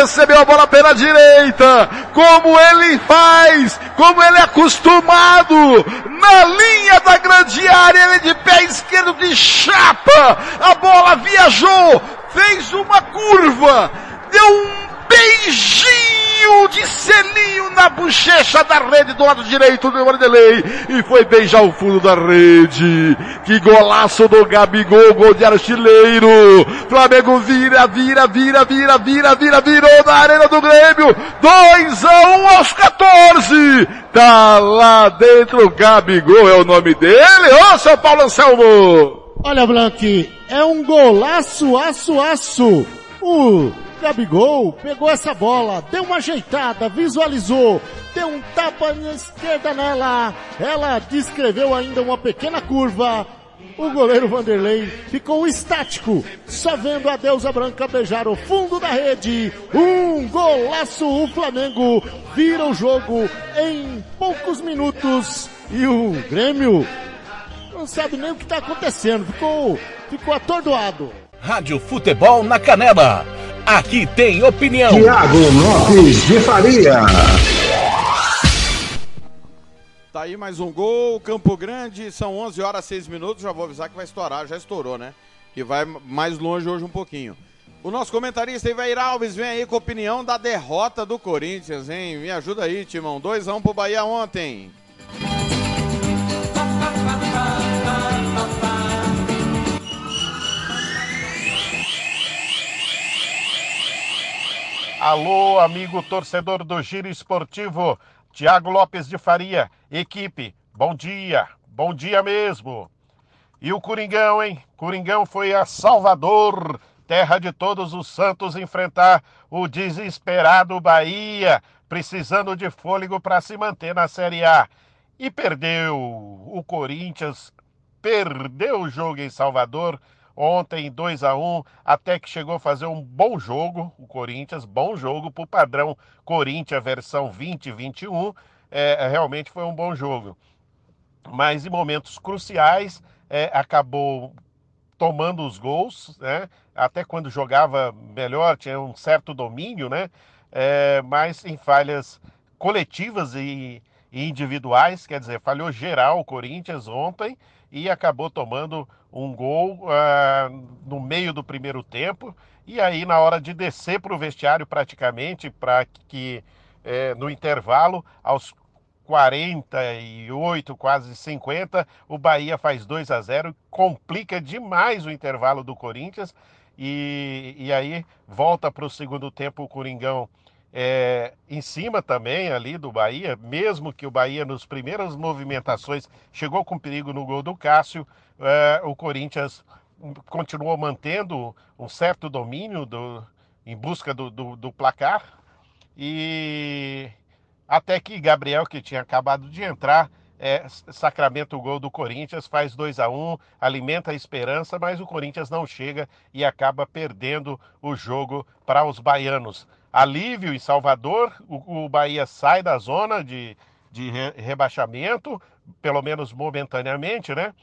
[SPEAKER 4] recebeu a bola pela direita. Como ele faz, como ele é acostumado. Na linha da grande área, ele de pé esquerdo de chapa. A bola viajou, fez uma curva, deu um beijinho de selinho na bochecha da rede do lado direito do Vanderlei. E foi beijar o fundo da rede. Que golaço do Gabigol, gol de artilheiro. Flamengo vira, vira, vira, vira, vira, vira, virou na arena do Grêmio. 2 a 1 um aos 14. Tá lá dentro Gabigol, é o nome dele. Ô, seu Paulo Anselmo!
[SPEAKER 5] Olha, Blanque, é um golaço, aço, aço. O Gabigol pegou essa bola, deu uma ajeitada, visualizou, deu um tapa na esquerda nela. Ela descreveu ainda uma pequena curva. O goleiro Vanderlei ficou estático, só vendo a deusa branca beijar o fundo da rede. Um golaço, o Flamengo vira o jogo em poucos minutos. E o Grêmio não sabe nem o que está acontecendo, ficou, ficou atordoado.
[SPEAKER 2] Rádio Futebol na Canela. Aqui tem opinião.
[SPEAKER 3] Tiago Lopes de Faria.
[SPEAKER 6] Tá aí mais um gol, Campo Grande, são 11 horas 6 minutos, já vou avisar que vai estourar, já estourou, né? E vai mais longe hoje um pouquinho. O nosso comentarista Ivair Alves vem aí com a opinião da derrota do Corinthians, hein? Me ajuda aí, Timão. 2x1 um pro Bahia ontem.
[SPEAKER 17] Alô, amigo torcedor do Giro Esportivo, Tiago Lopes de Faria, equipe, bom dia, bom dia mesmo. E o Coringão, hein? Coringão foi a Salvador, terra de todos os santos, enfrentar o desesperado Bahia, precisando de fôlego para se manter na Série A. E perdeu. O Corinthians perdeu o jogo em Salvador Ontem 2 a 1 até que chegou a fazer um bom jogo, o Corinthians, bom jogo para o padrão Corinthians versão 2021, é, realmente foi um bom jogo. Mas em momentos cruciais é, acabou tomando os gols, né? Até quando jogava melhor, tinha um certo domínio, né? É, mas em falhas coletivas e, e individuais, quer dizer, falhou geral o Corinthians ontem e acabou tomando um gol uh, no meio do primeiro tempo. E aí, na hora de descer para o vestiário, praticamente, para que eh, no intervalo, aos 48, quase 50, o Bahia faz 2 a 0, complica demais o intervalo do Corinthians. E, e aí volta para o segundo tempo o Coringão é, em cima também ali do Bahia, mesmo que o Bahia nos primeiras movimentações chegou com perigo no gol do Cássio, é, o Corinthians continuou mantendo um certo domínio do, em busca do, do, do placar. E até que Gabriel, que tinha acabado de entrar, é, sacramenta o gol do Corinthians, faz 2 a 1 um, alimenta a esperança, mas o Corinthians não chega e acaba perdendo o jogo para os baianos alívio em Salvador, o, o Bahia sai da zona de, de re, rebaixamento, pelo menos momentaneamente, né?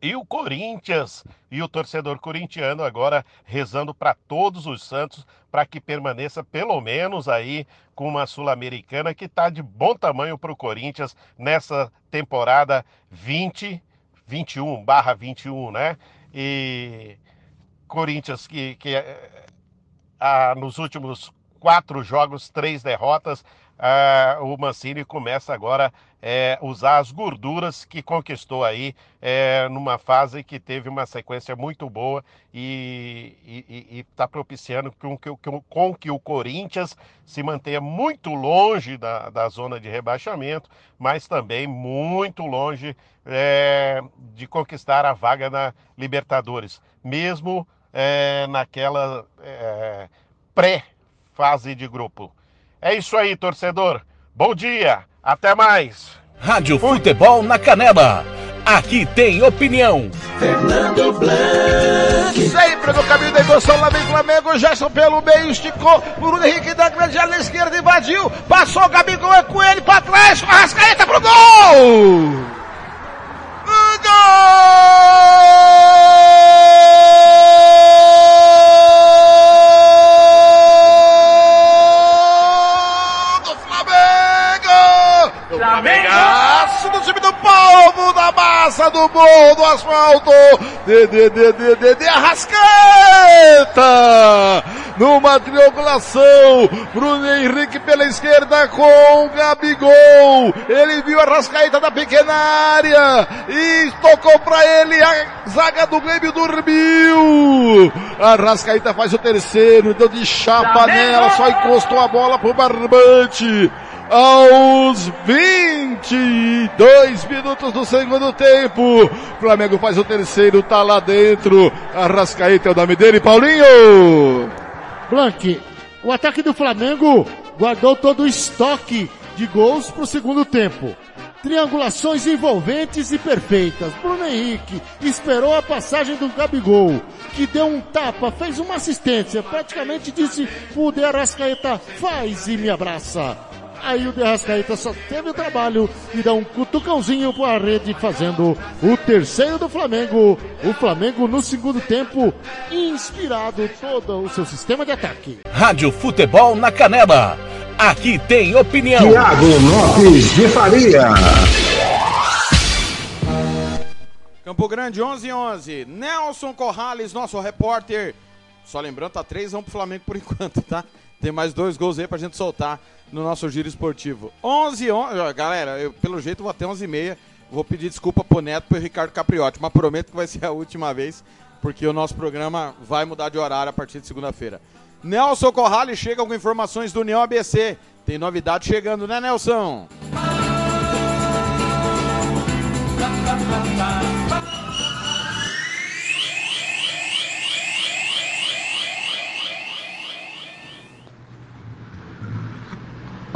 [SPEAKER 17] E o Corinthians e o torcedor corintiano agora rezando para todos os Santos para que permaneça pelo menos aí com uma sul-americana que está de bom tamanho para o Corinthians nessa temporada 20 21 barra 21, né? E Corinthians que, que ah, nos últimos quatro jogos, três derrotas. Ah, o Mancini começa agora a é, usar as gorduras que conquistou aí é, numa fase que teve uma sequência muito boa e está propiciando com que, com, que o Corinthians se mantenha muito longe da, da zona de rebaixamento, mas também muito longe é, de conquistar a vaga na Libertadores, mesmo é, naquela é, pré-fase de grupo. É isso aí, torcedor. Bom dia, até mais.
[SPEAKER 2] Rádio Futebol na Canela. Aqui tem opinião.
[SPEAKER 8] Fernando Blanc.
[SPEAKER 4] Sempre no caminho da emoção, lá vem Flamengo. Gerson pelo meio, esticou. Bruno Henrique da grande área esquerda, invadiu. Passou o Gabigol, é com ele pra trás. Arrascaeta pro gol! Gol! Povo, da massa, do bom, do asfalto. Dedê, dedê, dedê, Arrascaeta. numa triangulação. Bruno Henrique pela esquerda com Gabigol. Ele viu a rascaeta da pequena área e tocou para ele. A zaga do Grêmio dormiu. A rascaeta faz o terceiro, deu de chapa nela, só encostou a bola pro barbante aos 22 minutos do segundo tempo. Flamengo faz o terceiro, tá lá dentro. Arrascaeta é o nome dele, Paulinho.
[SPEAKER 5] Blank, o ataque do Flamengo guardou todo o estoque de gols pro segundo tempo. Triangulações envolventes e perfeitas. Bruno Henrique esperou a passagem do Gabigol, que deu um tapa, fez uma assistência, praticamente disse pro De Arrascaeta, faz e me abraça. Aí o Derrascaeta só teve o trabalho de dar um cutucãozinho para a rede, fazendo o terceiro do Flamengo. O Flamengo no segundo tempo, inspirado todo o seu sistema de ataque.
[SPEAKER 2] Rádio Futebol na Canela. Aqui tem opinião.
[SPEAKER 3] Tiago Lopes de Faria.
[SPEAKER 6] Campo Grande 11 11. Nelson Corrales, nosso repórter. Só lembrando, tá 3 1 pro Flamengo por enquanto, tá? Tem mais dois gols aí pra gente soltar no nosso giro esportivo. 11 11, galera, eu pelo jeito vou até 11 e meia. Vou pedir desculpa pro Neto e pro Ricardo Capriotti, mas prometo que vai ser a última vez, porque o nosso programa vai mudar de horário a partir de segunda-feira. Nelson Corrales chega com informações do União ABC. Tem novidade chegando, né, Nelson?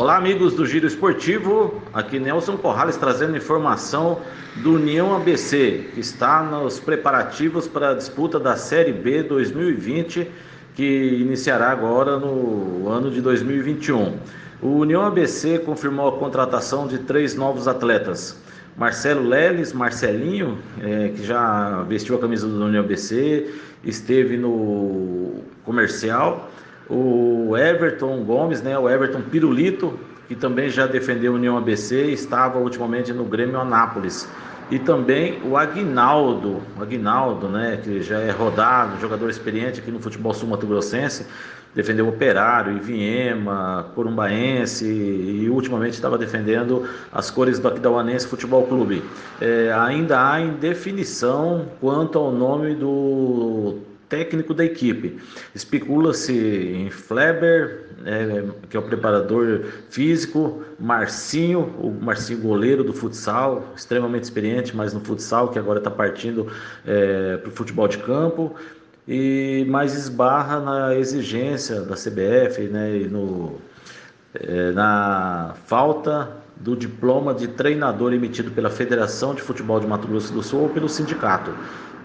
[SPEAKER 18] Olá, amigos do Giro Esportivo. Aqui Nelson Corrales trazendo informação do União ABC, que está nos preparativos para a disputa da Série B 2020, que iniciará agora no ano de 2021. O União ABC confirmou a contratação de três novos atletas. Marcelo Leles, Marcelinho, é, que já vestiu a camisa do União ABC, esteve no comercial o Everton Gomes, né, o Everton Pirulito, que também já defendeu a União ABC, estava ultimamente no Grêmio Anápolis. E também o Aguinaldo, o Aguinaldo, né, que já é rodado, jogador experiente aqui no futebol sul-mato-grossense, defendeu o Operário, Iviema, Corumbaense e ultimamente estava defendendo as cores do Aquidauanense Futebol Clube. É, ainda há indefinição quanto ao nome do técnico da equipe. Especula-se em Fleber, é, que é o preparador físico, Marcinho, o Marcinho goleiro do futsal, extremamente experiente, mas no futsal, que agora está partindo é, para o futebol de campo, e mais esbarra na exigência da CBF né, e no, é, na falta do diploma de treinador emitido pela Federação de Futebol de Mato Grosso do Sul ou pelo sindicato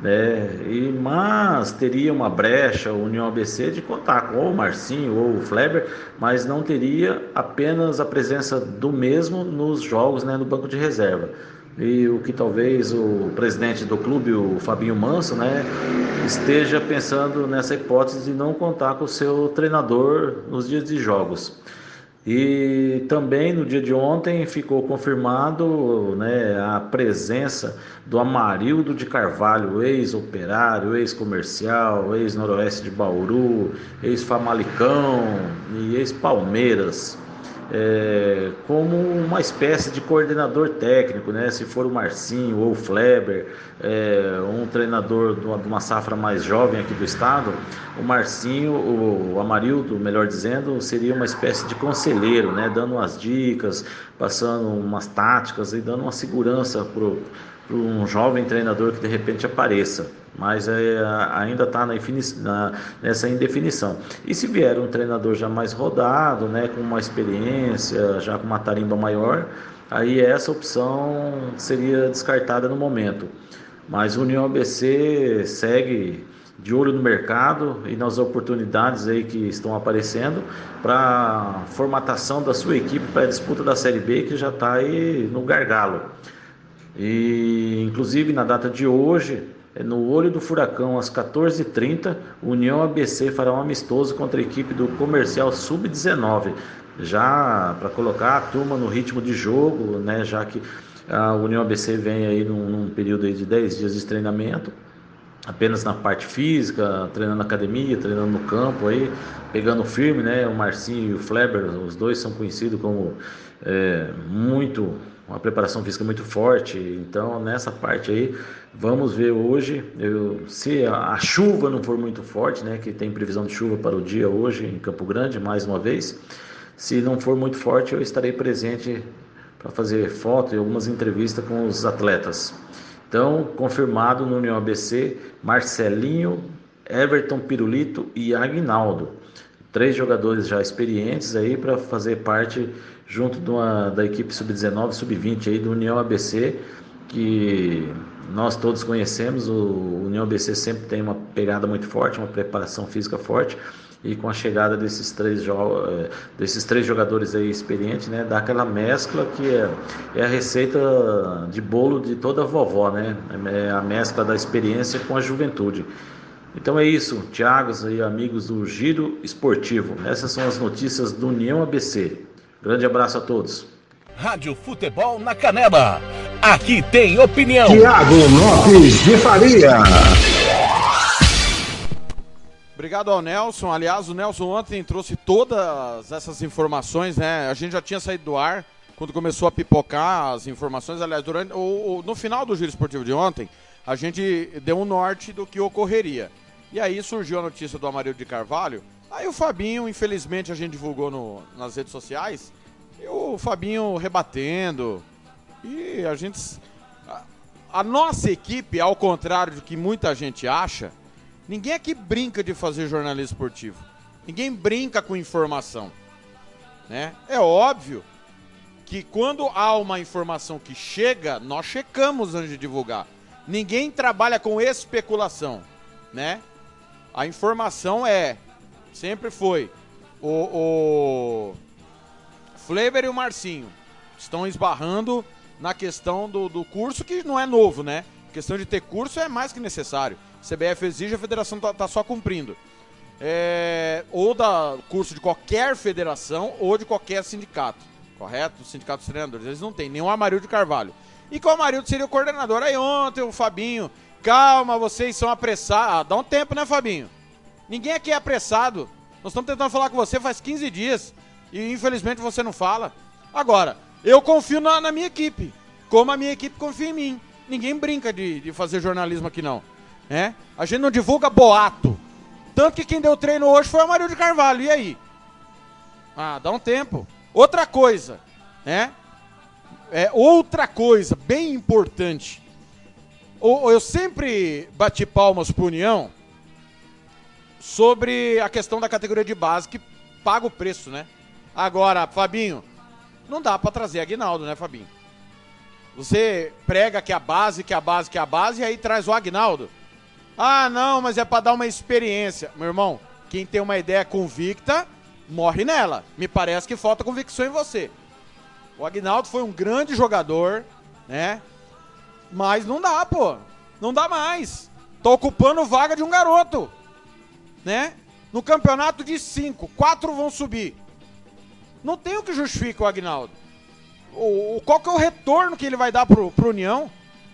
[SPEAKER 18] né? E, mas teria uma brecha, o União ABC, de contar com o Marcinho ou o Fleber, mas não teria apenas a presença do mesmo nos jogos né, no banco de reserva. E o que talvez o presidente do clube, o Fabinho Manso, né, esteja pensando nessa hipótese de não contar com o seu treinador nos dias de jogos. E também no dia de ontem ficou confirmado né, a presença do Amarildo de Carvalho, ex-operário, ex-comercial, ex-noroeste de Bauru, ex-Famalicão e ex-Palmeiras é, como uma espécie de coordenador técnico, né? Se for o Marcinho ou o Fleber, é, um treinador de uma, de uma, safra mais jovem aqui do estado, o Marcinho, o, o Amarildo, melhor dizendo, seria uma espécie de conselheiro, né? Dando umas dicas, passando umas táticas e dando uma segurança para um jovem treinador que de repente apareça mas é, ainda está nessa indefinição. E se vier um treinador já mais rodado, né, com uma experiência, já com uma tarimba maior, aí essa opção seria descartada no momento. Mas o União ABC segue de olho no mercado e nas oportunidades aí que estão aparecendo para formatação da sua equipe para a disputa da Série B que já está aí no gargalo. E inclusive na data de hoje no olho do furacão, às 14h30, União ABC fará um amistoso contra a equipe do Comercial Sub-19, já para colocar a turma no ritmo de jogo, né, já que a União ABC vem aí num, num período aí de 10 dias de treinamento apenas na parte física, treinando na academia, treinando no campo aí, pegando firme, né? O Marcinho e o Fleber, os dois são conhecidos como é, muito uma preparação física muito forte. Então, nessa parte aí, vamos ver hoje. Eu, se a, a, chuva não for muito forte, né, que tem previsão de chuva para o dia hoje em Campo Grande, mais uma vez. Se não for muito forte, eu estarei presente para fazer foto e algumas entrevistas com os atletas. Então, confirmado no União ABC, Marcelinho, Everton Pirulito e Agnaldo. Três jogadores já experientes aí para fazer parte junto uma, da equipe sub-19, sub-20 aí do União ABC, que nós todos conhecemos. O União ABC sempre tem uma pegada muito forte, uma preparação física forte. E com a chegada desses três, eh, desses três jogadores aí experientes, né, dá aquela mescla que é, é a receita de bolo de toda vovó, né? É a mescla da experiência com a juventude. Então é isso, Thiago e amigos do Giro Esportivo. Essas são as notícias do União ABC. Grande abraço a todos.
[SPEAKER 2] Rádio Futebol na Canela. Aqui tem opinião.
[SPEAKER 3] Tiago Lopes de Faria.
[SPEAKER 6] Obrigado ao Nelson. Aliás, o Nelson ontem trouxe todas essas informações, né? A gente já tinha saído do ar quando começou a pipocar as informações. Aliás, durante, ou, no final do giro esportivo de ontem, a gente deu um norte do que ocorreria. E aí surgiu a notícia do Amarildo de Carvalho Aí o Fabinho, infelizmente, a gente divulgou no, nas redes sociais. E o Fabinho rebatendo. E a gente. A, a nossa equipe, ao contrário do que muita gente acha, ninguém aqui brinca de fazer jornalismo esportivo. Ninguém brinca com informação. Né? É óbvio que quando há uma informação que chega, nós checamos antes de divulgar. Ninguém trabalha com especulação, né? A informação é Sempre foi. O, o Fleber e o Marcinho estão esbarrando na questão do, do curso, que não é novo, né? A questão de ter curso é mais que necessário. CBF exige, a federação tá, tá só cumprindo. É, ou da curso de qualquer federação ou de qualquer sindicato, correto? Sindicato dos treinadores, eles não têm, o Amarildo de Carvalho. E que o Amarildo seria o coordenador. Aí ontem o Fabinho, calma, vocês são apressados. Ah, dá um tempo, né, Fabinho? Ninguém aqui é apressado. Nós estamos tentando falar com você faz 15 dias e infelizmente você não fala. Agora, eu confio na, na minha equipe, como a minha equipe confia em mim. Ninguém brinca de, de fazer jornalismo aqui não. É? A gente não divulga boato. Tanto que quem deu treino hoje foi o Mario de Carvalho. E aí? Ah, dá um tempo. Outra coisa, né? É outra coisa bem importante. Eu sempre bati palmas pro União sobre a questão da categoria de base que paga o preço, né? Agora, Fabinho, não dá para trazer Aguinaldo, né, Fabinho? Você prega que a base, que a base, que a base, e aí traz o Agnaldo. Ah, não, mas é para dar uma experiência. Meu irmão, quem tem uma ideia convicta, morre nela. Me parece que falta convicção em você. O Agnaldo foi um grande jogador, né? Mas não dá, pô. Não dá mais. Tô ocupando vaga de um garoto né? No campeonato de cinco, quatro vão subir. Não tem o que justifique o Agnaldo. O, qual que é o retorno que ele vai dar pro, pro União?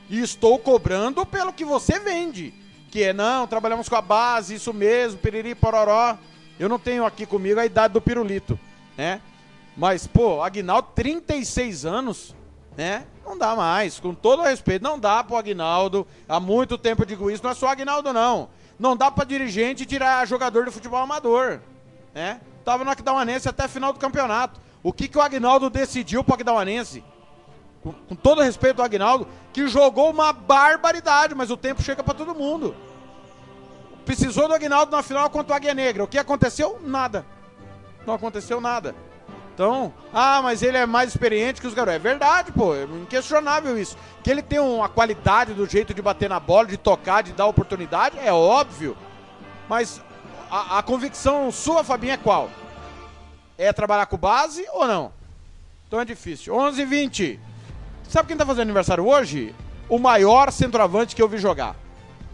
[SPEAKER 6] E estou cobrando pelo que você vende. Que é, não, trabalhamos com a base, isso mesmo, piriri, pororó. Eu não tenho aqui comigo a idade do pirulito, né? Mas, pô, Agnaldo, 36 anos, né? Não dá mais, com todo respeito, não dá pro Agnaldo. Há muito tempo eu digo isso, não é só Agnaldo, não. Não dá para dirigente tirar jogador de futebol amador, né? Tava no Aquidauanense até final do campeonato. O que, que o Agnaldo decidiu pro Aquidauanense? Com, com todo respeito ao Agnaldo, que jogou uma barbaridade, mas o tempo chega para todo mundo. Precisou do Agnaldo na final contra o Águia Negra. O que aconteceu? Nada. Não aconteceu nada. Então, ah, mas ele é mais experiente que os garotos. É verdade, pô, é inquestionável isso. Que ele tem uma qualidade do jeito de bater na bola, de tocar, de dar oportunidade, é óbvio. Mas a, a convicção sua, Fabinho, é qual? É trabalhar com base ou não? Então é difícil. 11 h 20 Sabe quem tá fazendo aniversário hoje? O maior centroavante que eu vi jogar.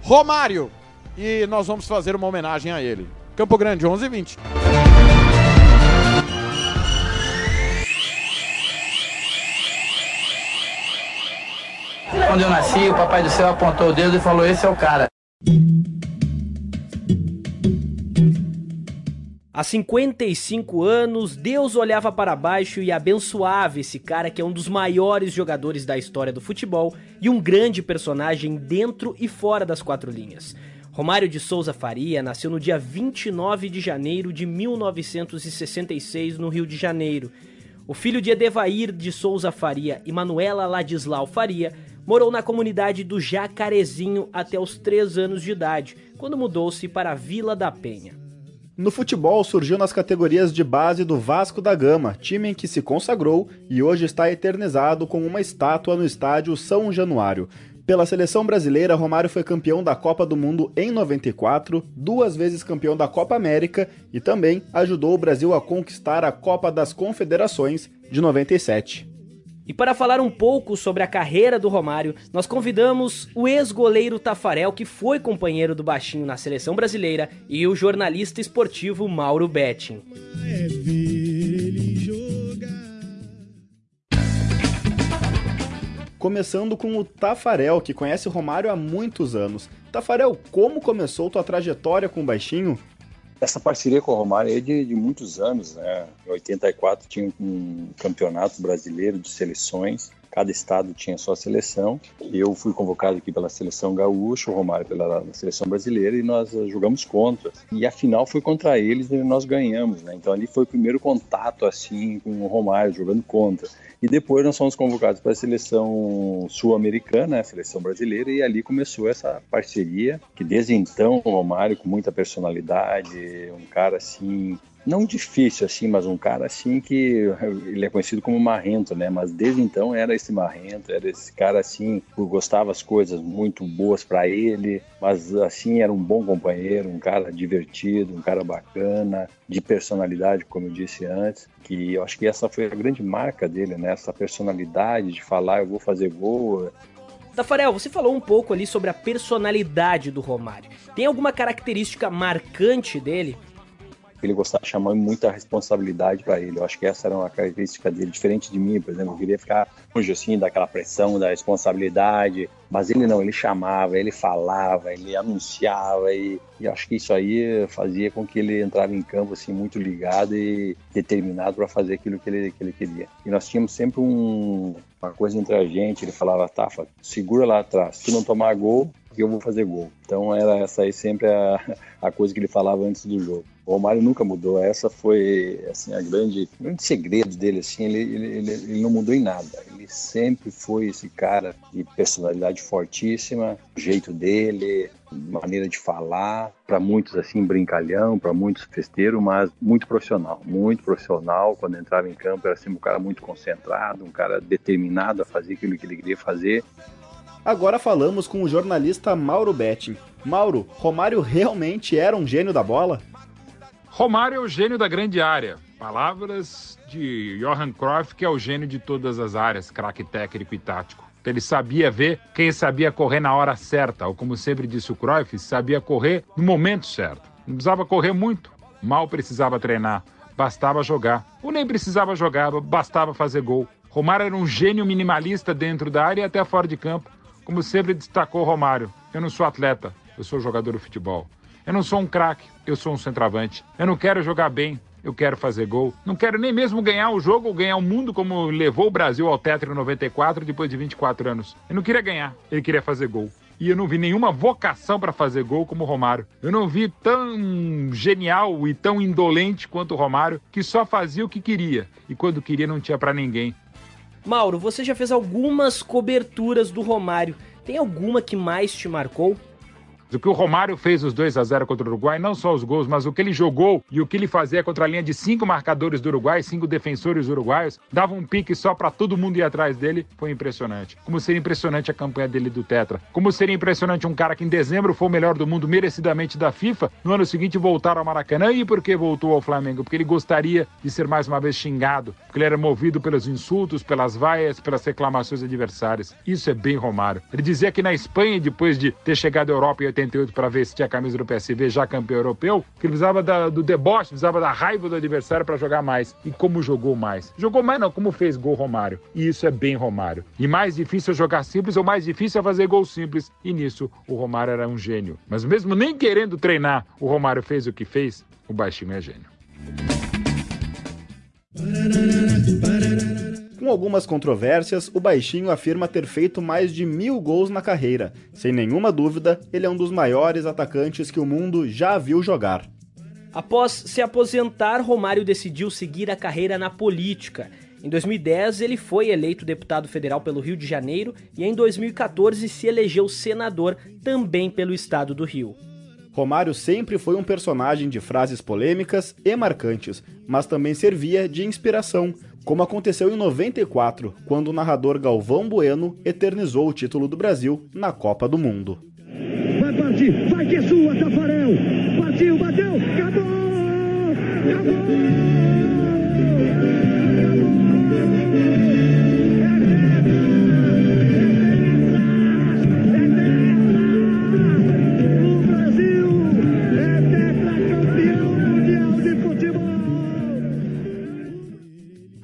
[SPEAKER 6] Romário. E nós vamos fazer uma homenagem a ele. Campo Grande, 11 h 20
[SPEAKER 19] Quando eu nasci, o Papai do Céu apontou o dedo e falou: Esse é o cara. Há 55 anos, Deus olhava para baixo e abençoava esse cara que é um dos maiores jogadores da história do futebol e um grande personagem dentro e fora das quatro linhas. Romário de Souza Faria nasceu no dia 29 de janeiro de 1966 no Rio de Janeiro. O filho de Edevair de Souza Faria e Manuela Ladislau Faria morou na comunidade do Jacarezinho até os 3 anos de idade, quando mudou-se para a Vila da Penha.
[SPEAKER 20] No futebol, surgiu nas categorias de base do Vasco da Gama, time em que se consagrou e hoje está eternizado com uma estátua no estádio São Januário. Pela seleção brasileira, Romário foi campeão da Copa do Mundo em 94, duas vezes campeão da Copa América e também ajudou o Brasil a conquistar a Copa das Confederações de 97.
[SPEAKER 19] E para falar um pouco sobre a carreira do Romário, nós convidamos o ex-goleiro Tafarel, que foi companheiro do Baixinho na seleção brasileira, e o jornalista esportivo Mauro Betting.
[SPEAKER 20] Começando com o Tafarel, que conhece o Romário há muitos anos. Tafarel, como começou tua trajetória com o Baixinho?
[SPEAKER 21] Essa parceria com o Romário é de, de muitos anos, né? Em 84 tinha um campeonato brasileiro de seleções, cada estado tinha sua seleção. Eu fui convocado aqui pela seleção gaúcha, o Romário pela seleção brasileira e nós jogamos contra. E a final foi contra eles e nós ganhamos, né? Então ali foi o primeiro contato assim com o Romário jogando contra. E depois nós fomos convocados para a seleção sul-americana, a seleção brasileira, e ali começou essa parceria, que desde então o Romário, com muita personalidade, um cara assim, não difícil assim, mas um cara assim que ele é conhecido como marrento, né? Mas desde então era esse marrento, era esse cara assim, que gostava as coisas muito boas para ele, mas assim era um bom companheiro, um cara divertido, um cara bacana, de personalidade, como eu disse antes que eu acho que essa foi a grande marca dele, né? Essa personalidade de falar, eu vou fazer gol.
[SPEAKER 19] Tafarel, você falou um pouco ali sobre a personalidade do Romário. Tem alguma característica marcante dele?
[SPEAKER 21] Ele gostava de chamar muita responsabilidade para ele. Eu acho que essa era uma característica dele, diferente de mim, por exemplo. Eu queria ficar longe assim daquela pressão, da responsabilidade. Mas ele não, ele chamava, ele falava, ele anunciava e, e acho que isso aí fazia com que ele entrava em campo assim muito ligado e determinado para fazer aquilo que ele, que ele queria. E nós tínhamos sempre um, uma coisa entre a gente, ele falava, Tafa, segura lá atrás, se não tomar gol, eu vou fazer gol. Então era essa aí sempre a, a coisa que ele falava antes do jogo. O Romário nunca mudou. Essa foi assim a grande, grande segredo dele. Assim, ele, ele, ele, ele não mudou em nada. Ele sempre foi esse cara de personalidade fortíssima, o jeito dele, maneira de falar, para muitos assim brincalhão, para muitos festeiro, mas muito profissional, muito profissional. Quando entrava em campo era sempre um cara muito concentrado, um cara determinado a fazer aquilo que ele queria fazer.
[SPEAKER 20] Agora falamos com o jornalista Mauro Betting. Mauro, Romário realmente era um gênio da bola?
[SPEAKER 22] Romário é o gênio da grande área. Palavras de Johan Cruyff, que é o gênio de todas as áreas, craque técnico e tático. Ele sabia ver quem sabia correr na hora certa, ou como sempre disse o Cruyff, sabia correr no momento certo. Não precisava correr muito, mal precisava treinar, bastava jogar. Ou nem precisava jogar, bastava fazer gol. Romário era um gênio minimalista dentro da área e até fora de campo, como sempre destacou Romário. Eu não sou atleta, eu sou jogador de futebol. Eu não sou um craque, eu sou um centroavante. Eu não quero jogar bem, eu quero fazer gol. Não quero nem mesmo ganhar o jogo ou ganhar o mundo como levou o Brasil ao Tetra em 94 depois de 24 anos. Eu não queria ganhar, ele queria fazer gol. E eu não vi nenhuma vocação para fazer gol como o Romário. Eu não vi tão genial e tão indolente quanto o Romário, que só fazia o que queria e quando queria não tinha para ninguém.
[SPEAKER 19] Mauro, você já fez algumas coberturas do Romário. Tem alguma que mais te marcou?
[SPEAKER 22] O que o Romário fez os 2 a 0 contra o Uruguai, não só os gols, mas o que ele jogou e o que ele fazia contra a linha de cinco marcadores do Uruguai, cinco defensores uruguaios, dava um pique só para todo mundo ir atrás dele, foi impressionante. Como seria impressionante a campanha dele do Tetra. Como seria impressionante um cara que em dezembro foi o melhor do mundo merecidamente da FIFA, no ano seguinte voltar ao Maracanã. E por que voltou ao Flamengo? Porque ele gostaria de ser mais uma vez xingado, porque ele era movido pelos insultos, pelas vaias, pelas reclamações adversárias. Isso é bem Romário. Ele dizia que na Espanha, depois de ter chegado à Europa em 88 para vestir a camisa do PSV, já campeão europeu, que ele precisava da, do deboche, precisava da raiva do adversário para jogar mais. E como jogou mais? Jogou mais não, como fez gol Romário. E isso é bem Romário. E mais difícil é jogar simples ou mais difícil é fazer gol simples. E nisso o Romário era um gênio. Mas mesmo nem querendo treinar, o Romário fez o que fez, o baixinho é gênio.
[SPEAKER 20] Com algumas controvérsias, o Baixinho afirma ter feito mais de mil gols na carreira. Sem nenhuma dúvida, ele é um dos maiores atacantes que o mundo já viu jogar.
[SPEAKER 19] Após se aposentar, Romário decidiu seguir a carreira na política. Em 2010, ele foi eleito deputado federal pelo Rio de Janeiro e em 2014 se elegeu senador também pelo estado do Rio.
[SPEAKER 20] Romário sempre foi um personagem de frases polêmicas e marcantes, mas também servia de inspiração, como aconteceu em 94, quando o narrador Galvão Bueno eternizou o título do Brasil na Copa do Mundo.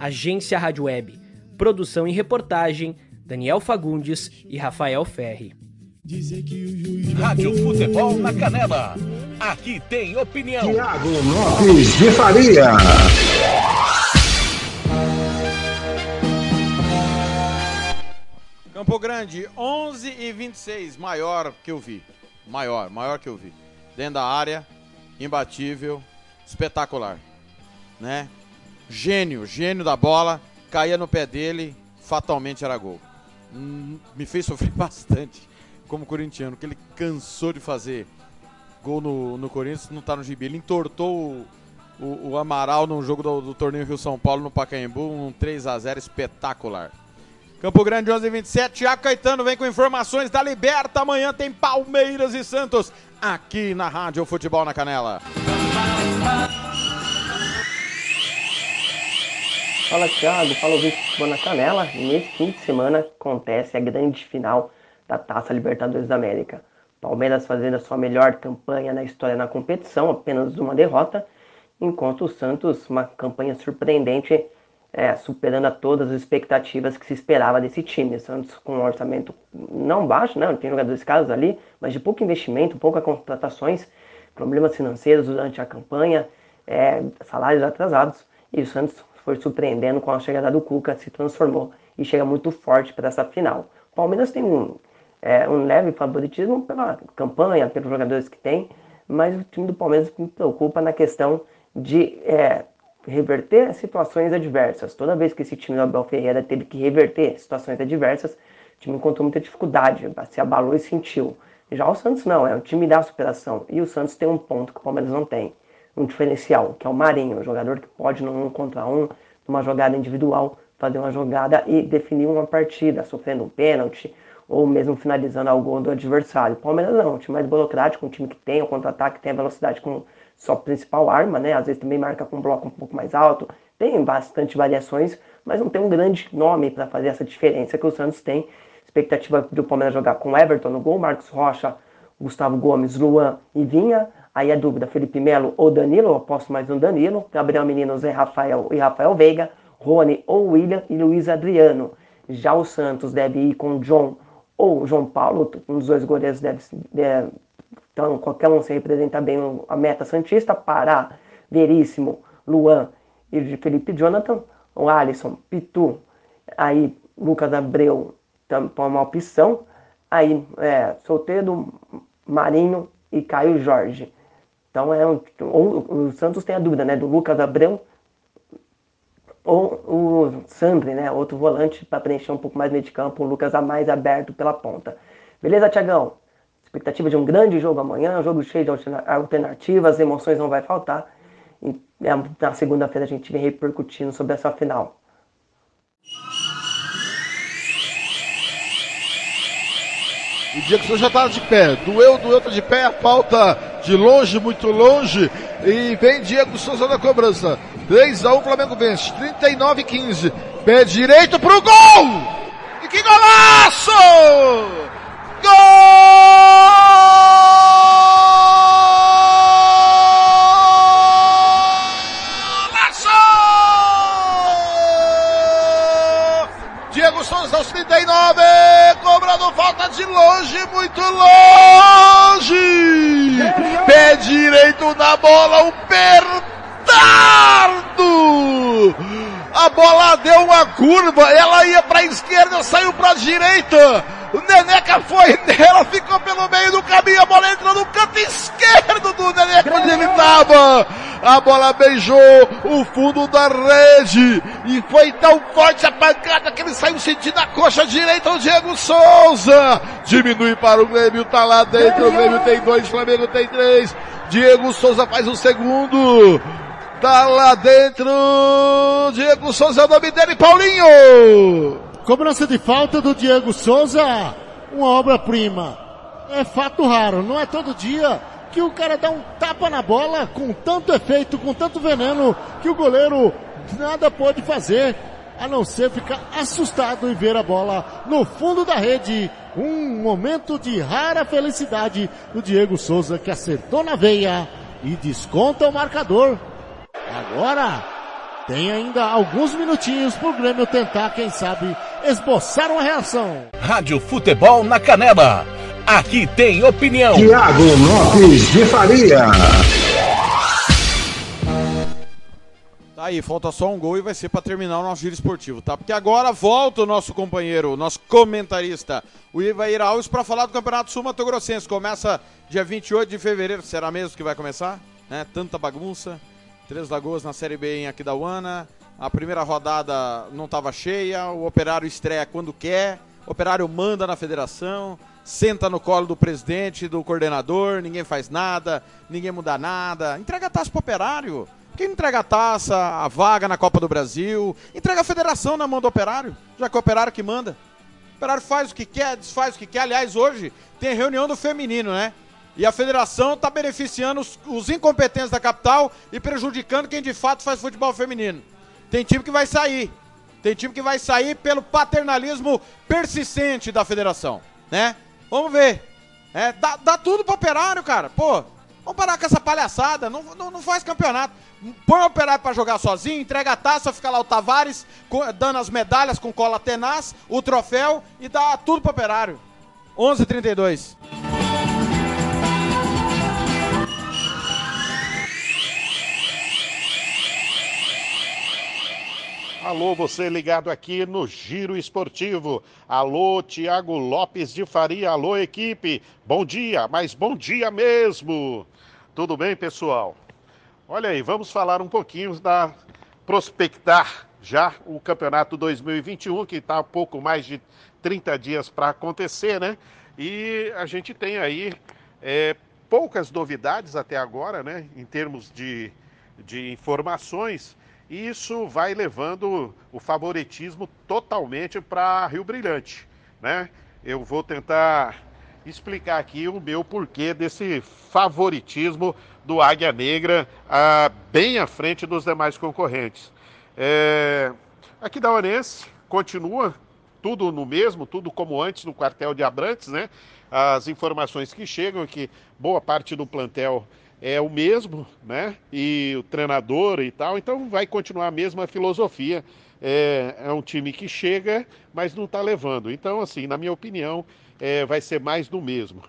[SPEAKER 19] Agência Rádio Web. Produção e reportagem: Daniel Fagundes e Rafael Ferri.
[SPEAKER 2] Rádio Futebol na Canela. Aqui tem opinião.
[SPEAKER 3] Tiago Lopes de Faria.
[SPEAKER 6] Campo Grande, 11 e 26, maior que eu vi. Maior, maior que eu vi. Dentro da área, imbatível, espetacular. Né? Gênio, gênio da bola, caía no pé dele, fatalmente era gol. Hum, me fez sofrer bastante como corintiano, que ele cansou de fazer gol no, no Corinthians, não tá no gibi. Ele entortou o, o, o Amaral num jogo do, do, torneio Rio São Paulo no Pacaembu, um 3 a 0 espetacular. Campo Grande 11 27, Thiago Caetano vem com informações da Liberta. Amanhã tem Palmeiras e Santos aqui na Rádio Futebol na Canela.
[SPEAKER 23] Fala Thiago, fala o Futebol na Canela. Nesse fim de semana acontece a grande final da Taça Libertadores da América. Palmeiras fazendo a sua melhor campanha na história na competição, apenas uma derrota, enquanto o Santos, uma campanha surpreendente, é, superando a todas as expectativas que se esperava desse time. Santos com um orçamento não baixo, né? tem jogadores caros ali, mas de pouco investimento, poucas contratações, problemas financeiros durante a campanha, é, salários atrasados, e o Santos foi surpreendendo com a chegada do Cuca, se transformou e chega muito forte para essa final. O Palmeiras tem um, é, um leve favoritismo pela campanha, pelos jogadores que tem, mas o time do Palmeiras me preocupa na questão de é, reverter situações adversas. Toda vez que esse time do Abel Ferreira teve que reverter situações adversas, o time encontrou muita dificuldade, se abalou e sentiu. Já o Santos não, é um time da superação. E o Santos tem um ponto que o Palmeiras não tem um diferencial, que é o Marinho, um jogador que pode, num um contra um, numa jogada individual, fazer uma jogada e definir uma partida, sofrendo um pênalti ou mesmo finalizando gol do adversário. O Palmeiras não, um time mais burocrático, um time que tem o contra-ataque, tem a velocidade como sua principal arma, né? Às vezes também marca com um bloco um pouco mais alto, tem bastante variações, mas não tem um grande nome para fazer essa diferença que o Santos tem. Expectativa do Palmeiras jogar com Everton no gol, Marcos Rocha, Gustavo Gomes, Luan e Vinha, Aí a dúvida, Felipe Melo ou Danilo, eu aposto mais no Danilo. Gabriel Menino, Zé Rafael e Rafael Veiga. Rony ou William e Luiz Adriano. Já o Santos deve ir com John ou João Paulo, um dos dois goleiros deve, deve então qualquer um se representa bem a meta Santista, Pará, Veríssimo, Luan e Felipe Jonathan, o Alisson, Pitu, aí Lucas Abreu, também uma opção, aí é, Solteiro, Marinho e Caio Jorge. Então é um, o Santos tem a dúvida, né, do Lucas Abreu ou o Sandri, né, outro volante para preencher um pouco mais meio de campo, o Lucas a mais aberto pela ponta. Beleza, Tiagão? Expectativa de um grande jogo amanhã, um jogo cheio de alternativas, emoções não vai faltar. E é, na segunda-feira a gente vem repercutindo sobre essa final.
[SPEAKER 4] O Diego já está de pé. Doeu, doeu, tá de pé. A pauta de longe, muito longe. E vem Diego Souza na cobrança. 3 a 1 Flamengo vence. 39 15. Pé direito pro gol! E que golaço! Diego Souza aos 39, cobrando falta de longe, muito longe. Pé direito na bola, um petardo. A bola deu uma curva, ela ia para a esquerda, saiu para a direita. O Neneca foi nela, ficou pelo meio do caminho, a bola entrou no canto esquerdo do Neneca onde ele estava. A bola beijou o fundo da rede e foi tão forte a pancada que ele saiu sentindo a coxa direita o Diego Souza. Diminui para o Grêmio, tá lá dentro, o Grêmio tem dois, Flamengo tem três. Diego Souza faz o segundo. Tá lá dentro, Diego Souza é o nome dele, Paulinho.
[SPEAKER 5] Cobrança de falta do Diego Souza, uma obra-prima. É fato raro, não é todo dia que o cara dá um tapa na bola com tanto efeito, com tanto veneno, que o goleiro nada pode fazer a não ser ficar assustado e ver a bola no fundo da rede. Um momento de rara felicidade do Diego Souza que acertou na veia e desconta o marcador. Agora tem ainda alguns minutinhos pro Grêmio tentar, quem sabe, esboçar uma reação.
[SPEAKER 2] Rádio Futebol na Canela. Aqui tem opinião.
[SPEAKER 3] Tiago Lopes de Faria.
[SPEAKER 6] Tá aí, falta só um gol e vai ser para terminar o nosso giro esportivo, tá? Porque agora volta o nosso companheiro, o nosso comentarista, o Ivair Alves, para falar do Campeonato Sul Mato Grossense. Começa dia 28 de fevereiro, será mesmo que vai começar? Né? Tanta bagunça. Três Lagoas na Série B em Aquidauana. A primeira rodada não estava cheia, o operário estreia quando quer, o operário manda na federação, senta no colo do presidente, do coordenador, ninguém faz nada, ninguém muda nada. Entrega a taça pro operário. Quem entrega a taça, a vaga na Copa do Brasil, entrega a federação na mão do operário, já que é o operário que manda. O operário faz o que quer, desfaz o que quer. Aliás, hoje tem reunião do feminino, né? E a federação está beneficiando os, os, incompetentes da capital e prejudicando quem de fato faz futebol feminino. Tem time que vai sair. Tem time que vai sair pelo paternalismo persistente da federação, né? Vamos ver. É, dá, dá tudo pro operário, cara. Pô, vamos parar com essa palhaçada. Não, não, não faz campeonato. Põe o operário para jogar sozinho, entrega a taça, fica lá o Tavares dando as medalhas com cola tenaz, o troféu e dá tudo pro operário. 11:32.
[SPEAKER 17] Alô, você ligado aqui no Giro Esportivo. Alô, Tiago Lopes de Faria. Alô, equipe. Bom dia, mas bom dia mesmo. Tudo bem, pessoal? Olha aí, vamos falar um pouquinho da prospectar já o campeonato 2021, que está pouco mais de 30 dias para acontecer, né? E a gente tem aí é, poucas novidades até agora, né? Em termos de, de informações. E isso vai levando o favoritismo totalmente para Rio Brilhante, né? Eu vou tentar explicar aqui o meu porquê desse favoritismo do Águia Negra ah, bem à frente dos demais concorrentes. É, aqui da Onense continua tudo no mesmo, tudo como antes no quartel de Abrantes, né? As informações que chegam é que boa parte do plantel é o mesmo, né? E o treinador e tal, então vai continuar a mesma filosofia. É, é um time que chega, mas não está levando. Então, assim, na minha opinião, é, vai ser mais do mesmo.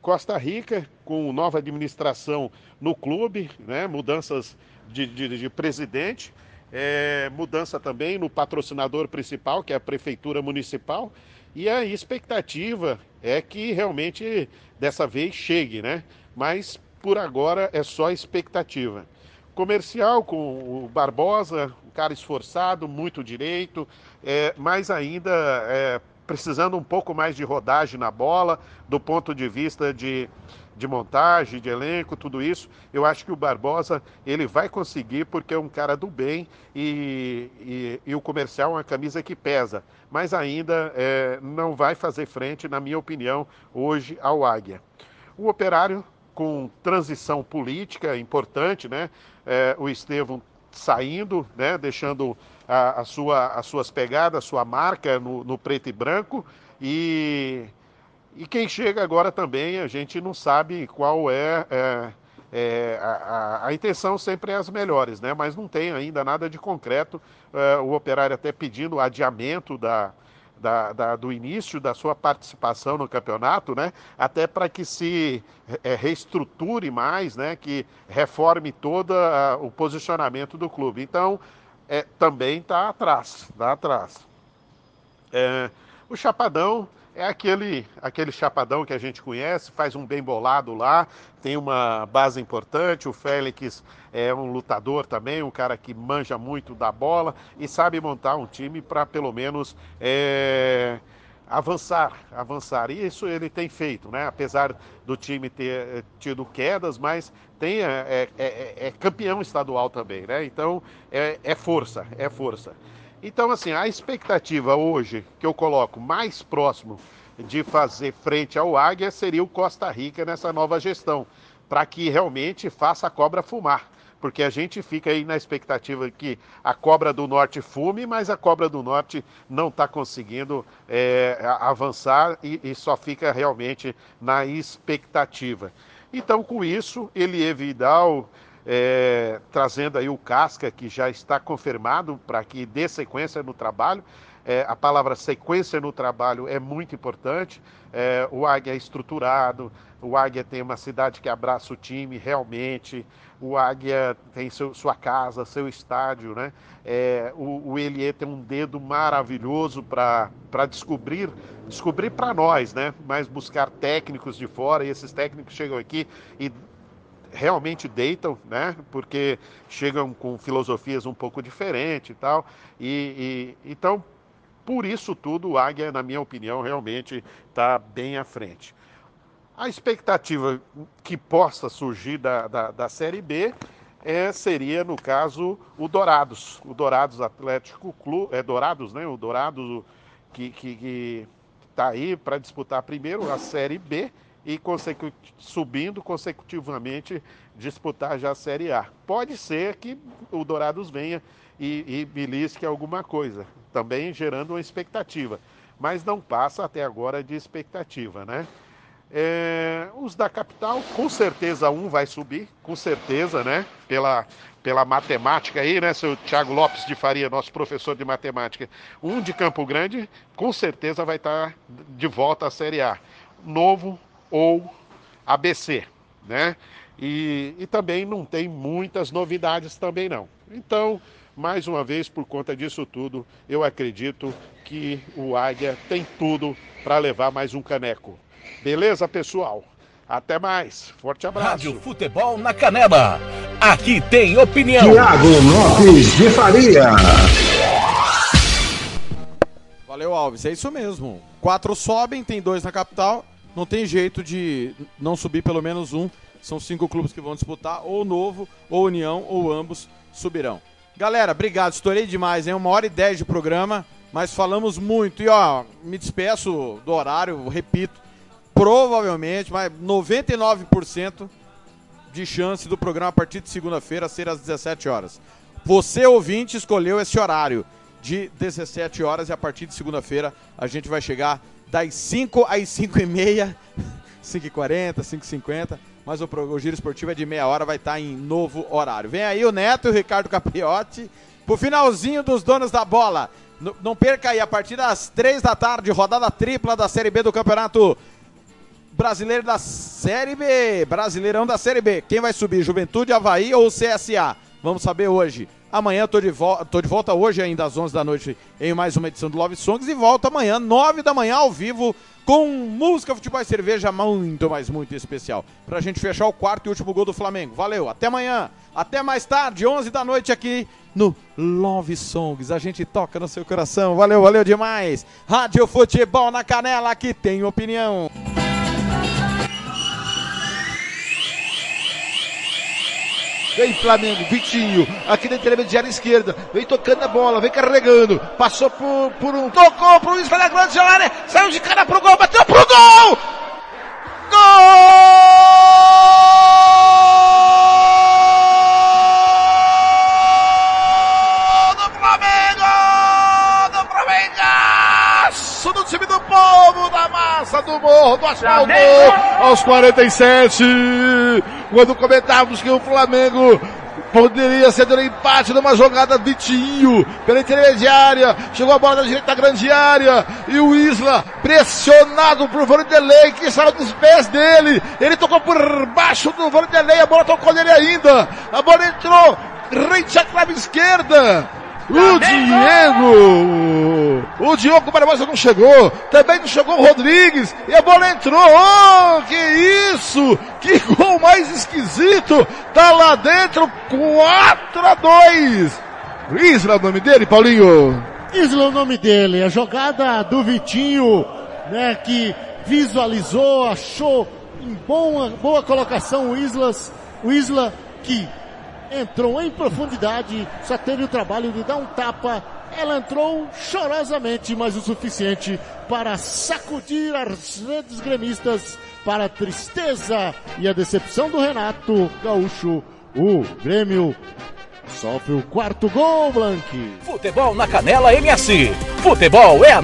[SPEAKER 17] Costa Rica, com nova administração no clube, né? mudanças de, de, de presidente, é, mudança também no patrocinador principal, que é a Prefeitura Municipal, e a expectativa é que realmente dessa vez chegue, né? Mas por agora é só expectativa. Comercial com o Barbosa, um cara esforçado, muito direito, é, mas ainda é, precisando um pouco mais de rodagem na bola, do ponto de vista de, de montagem, de elenco, tudo isso. Eu acho que o Barbosa ele vai conseguir porque é um cara do bem e, e, e o comercial é uma camisa que pesa, mas ainda é, não vai fazer frente, na minha opinião, hoje ao Águia. O operário com transição política importante, né? É, o Estevão saindo, né? deixando a, a, sua, as suas pegadas, a sua marca no, no preto e branco e E quem chega agora também, a gente não sabe qual é, é, é a, a, a, intenção sempre é as melhores, né? Mas não tem ainda nada de concreto. É, o operário até pedindo adiamento da, da, da, do início da sua participação no campeonato, né? Até para que se é, reestruture mais, né? Que reforme todo a, o posicionamento do clube. Então, é, também está atrás, está atrás. É, o Chapadão é aquele, aquele chapadão que a gente conhece, faz um bem bolado lá, tem uma base importante. O Félix é um lutador também, um cara que manja muito da bola e sabe montar um time para pelo menos é, avançar, avançar. E isso ele tem feito, né? Apesar do time ter eh, tido quedas, mas tem, é, é, é, é campeão estadual também, né? Então é, é força, é força. Então, assim, a expectativa hoje que eu coloco mais próximo de fazer frente ao Águia seria o Costa Rica nessa nova gestão, para que realmente faça a cobra fumar. Porque a gente fica aí na expectativa que a cobra do norte fume, mas a cobra do norte não está conseguindo é, avançar e, e só fica realmente na expectativa. Então, com isso, Elie Vidal é, trazendo aí o Casca, que já está confirmado para que dê sequência no trabalho. É, a palavra sequência no trabalho é muito importante. É, o Águia é estruturado, o Águia tem uma cidade que abraça o time realmente, o Águia tem seu, sua casa, seu estádio, né? É, o, o Elie tem um dedo maravilhoso para descobrir, descobrir para nós, né? Mas buscar técnicos de fora, e esses técnicos chegam aqui e realmente deitam, né? Porque chegam com filosofias um pouco diferentes e tal. E, e então, por isso tudo, o Águia, na minha opinião, realmente está bem à frente. A expectativa que possa surgir da, da, da Série B é, seria, no caso, o Dourados. O Dourados Atlético Clube. É Dourados, né? O Dourados que está que, que tá aí para disputar primeiro a Série B e subindo consecutivamente disputar já a Série A. Pode ser que o Dourados venha e, e belisque alguma coisa, também gerando uma expectativa, mas não passa até agora de expectativa, né? É, os da capital, com certeza um vai subir, com certeza, né? Pela, pela matemática aí, né, seu Thiago Lopes de Faria, nosso professor de matemática. Um de Campo Grande, com certeza vai estar de volta à Série A. Novo ou ABC, né? E, e também não tem muitas novidades também não. Então, mais uma vez, por conta disso tudo, eu acredito que o Águia tem tudo para levar mais um caneco. Beleza, pessoal? Até mais. Forte abraço.
[SPEAKER 2] Rádio Futebol na Canela. Aqui tem opinião.
[SPEAKER 3] Tiago Lopes de Faria.
[SPEAKER 6] Valeu, Alves. É isso mesmo. Quatro sobem, tem dois na capital não tem jeito de não subir pelo menos um. São cinco clubes que vão disputar, ou Novo, ou União, ou ambos subirão. Galera, obrigado. Estourei demais, hein? Uma hora e dez de programa, mas falamos muito. E ó, me despeço do horário, repito, provavelmente, mas 99% de chance do programa a partir de segunda-feira ser às 17 horas. Você, ouvinte, escolheu esse horário de 17 horas e a partir de segunda-feira a gente vai chegar das 5 às 5 e meia, 5 e 40, 5 e 50, mas o, o Giro Esportivo é de meia hora, vai estar tá em novo horário. Vem aí o Neto e o Ricardo Capriotti pro finalzinho dos donos da bola. N não perca aí, a partir das 3 da tarde, rodada tripla da Série B do Campeonato Brasileiro da Série B, Brasileirão da Série B. Quem vai subir, Juventude, Havaí ou CSA? Vamos saber hoje. Amanhã tô de, tô de volta hoje ainda às 11 da noite em mais uma edição do Love Songs e volto amanhã 9 da manhã ao vivo com música, futebol e cerveja muito, mas muito especial. Pra gente fechar o quarto e último gol do Flamengo. Valeu, até amanhã. Até mais tarde, 11 da noite aqui no Love Songs. A gente toca no seu coração. Valeu, valeu demais. Rádio Futebol na Canela, que tem opinião.
[SPEAKER 4] Vem Flamengo, Vitinho, aqui na intermediária esquerda. Vem tocando a bola, vem carregando. Passou por, por um. Tocou pro Luiz, na grande área. Saiu de cara pro gol, bateu pro gol! Gol! Do cabeça do morro do asfalto aos 47. Quando comentávamos que o Flamengo Poderia ser um empate numa jogada Vitinho pela intermediária. Chegou a bola da direita da grande área. E o Isla pressionado por Vanderlei que saiu dos pés dele. Ele tocou por baixo do Vanderlei. A bola tocou nele ainda. A bola entrou rente à clave esquerda. O Diego! O Diogo Barbosa não chegou. Também não chegou o Rodrigues. E a bola entrou. Oh, que isso! Que gol mais esquisito! Tá lá dentro 4 a 2. Isla é o nome dele, Paulinho?
[SPEAKER 5] Isla é o nome dele. A jogada do Vitinho, né, que visualizou, achou em boa, boa colocação o Islas, o Isla que entrou em profundidade, só teve o trabalho de dar um tapa. Ela entrou chorosamente, mas o suficiente para sacudir as redes gremistas para a tristeza e a decepção do Renato Gaúcho. O Grêmio sofre o quarto gol, Blanque.
[SPEAKER 2] Futebol na Canela MS. Futebol é a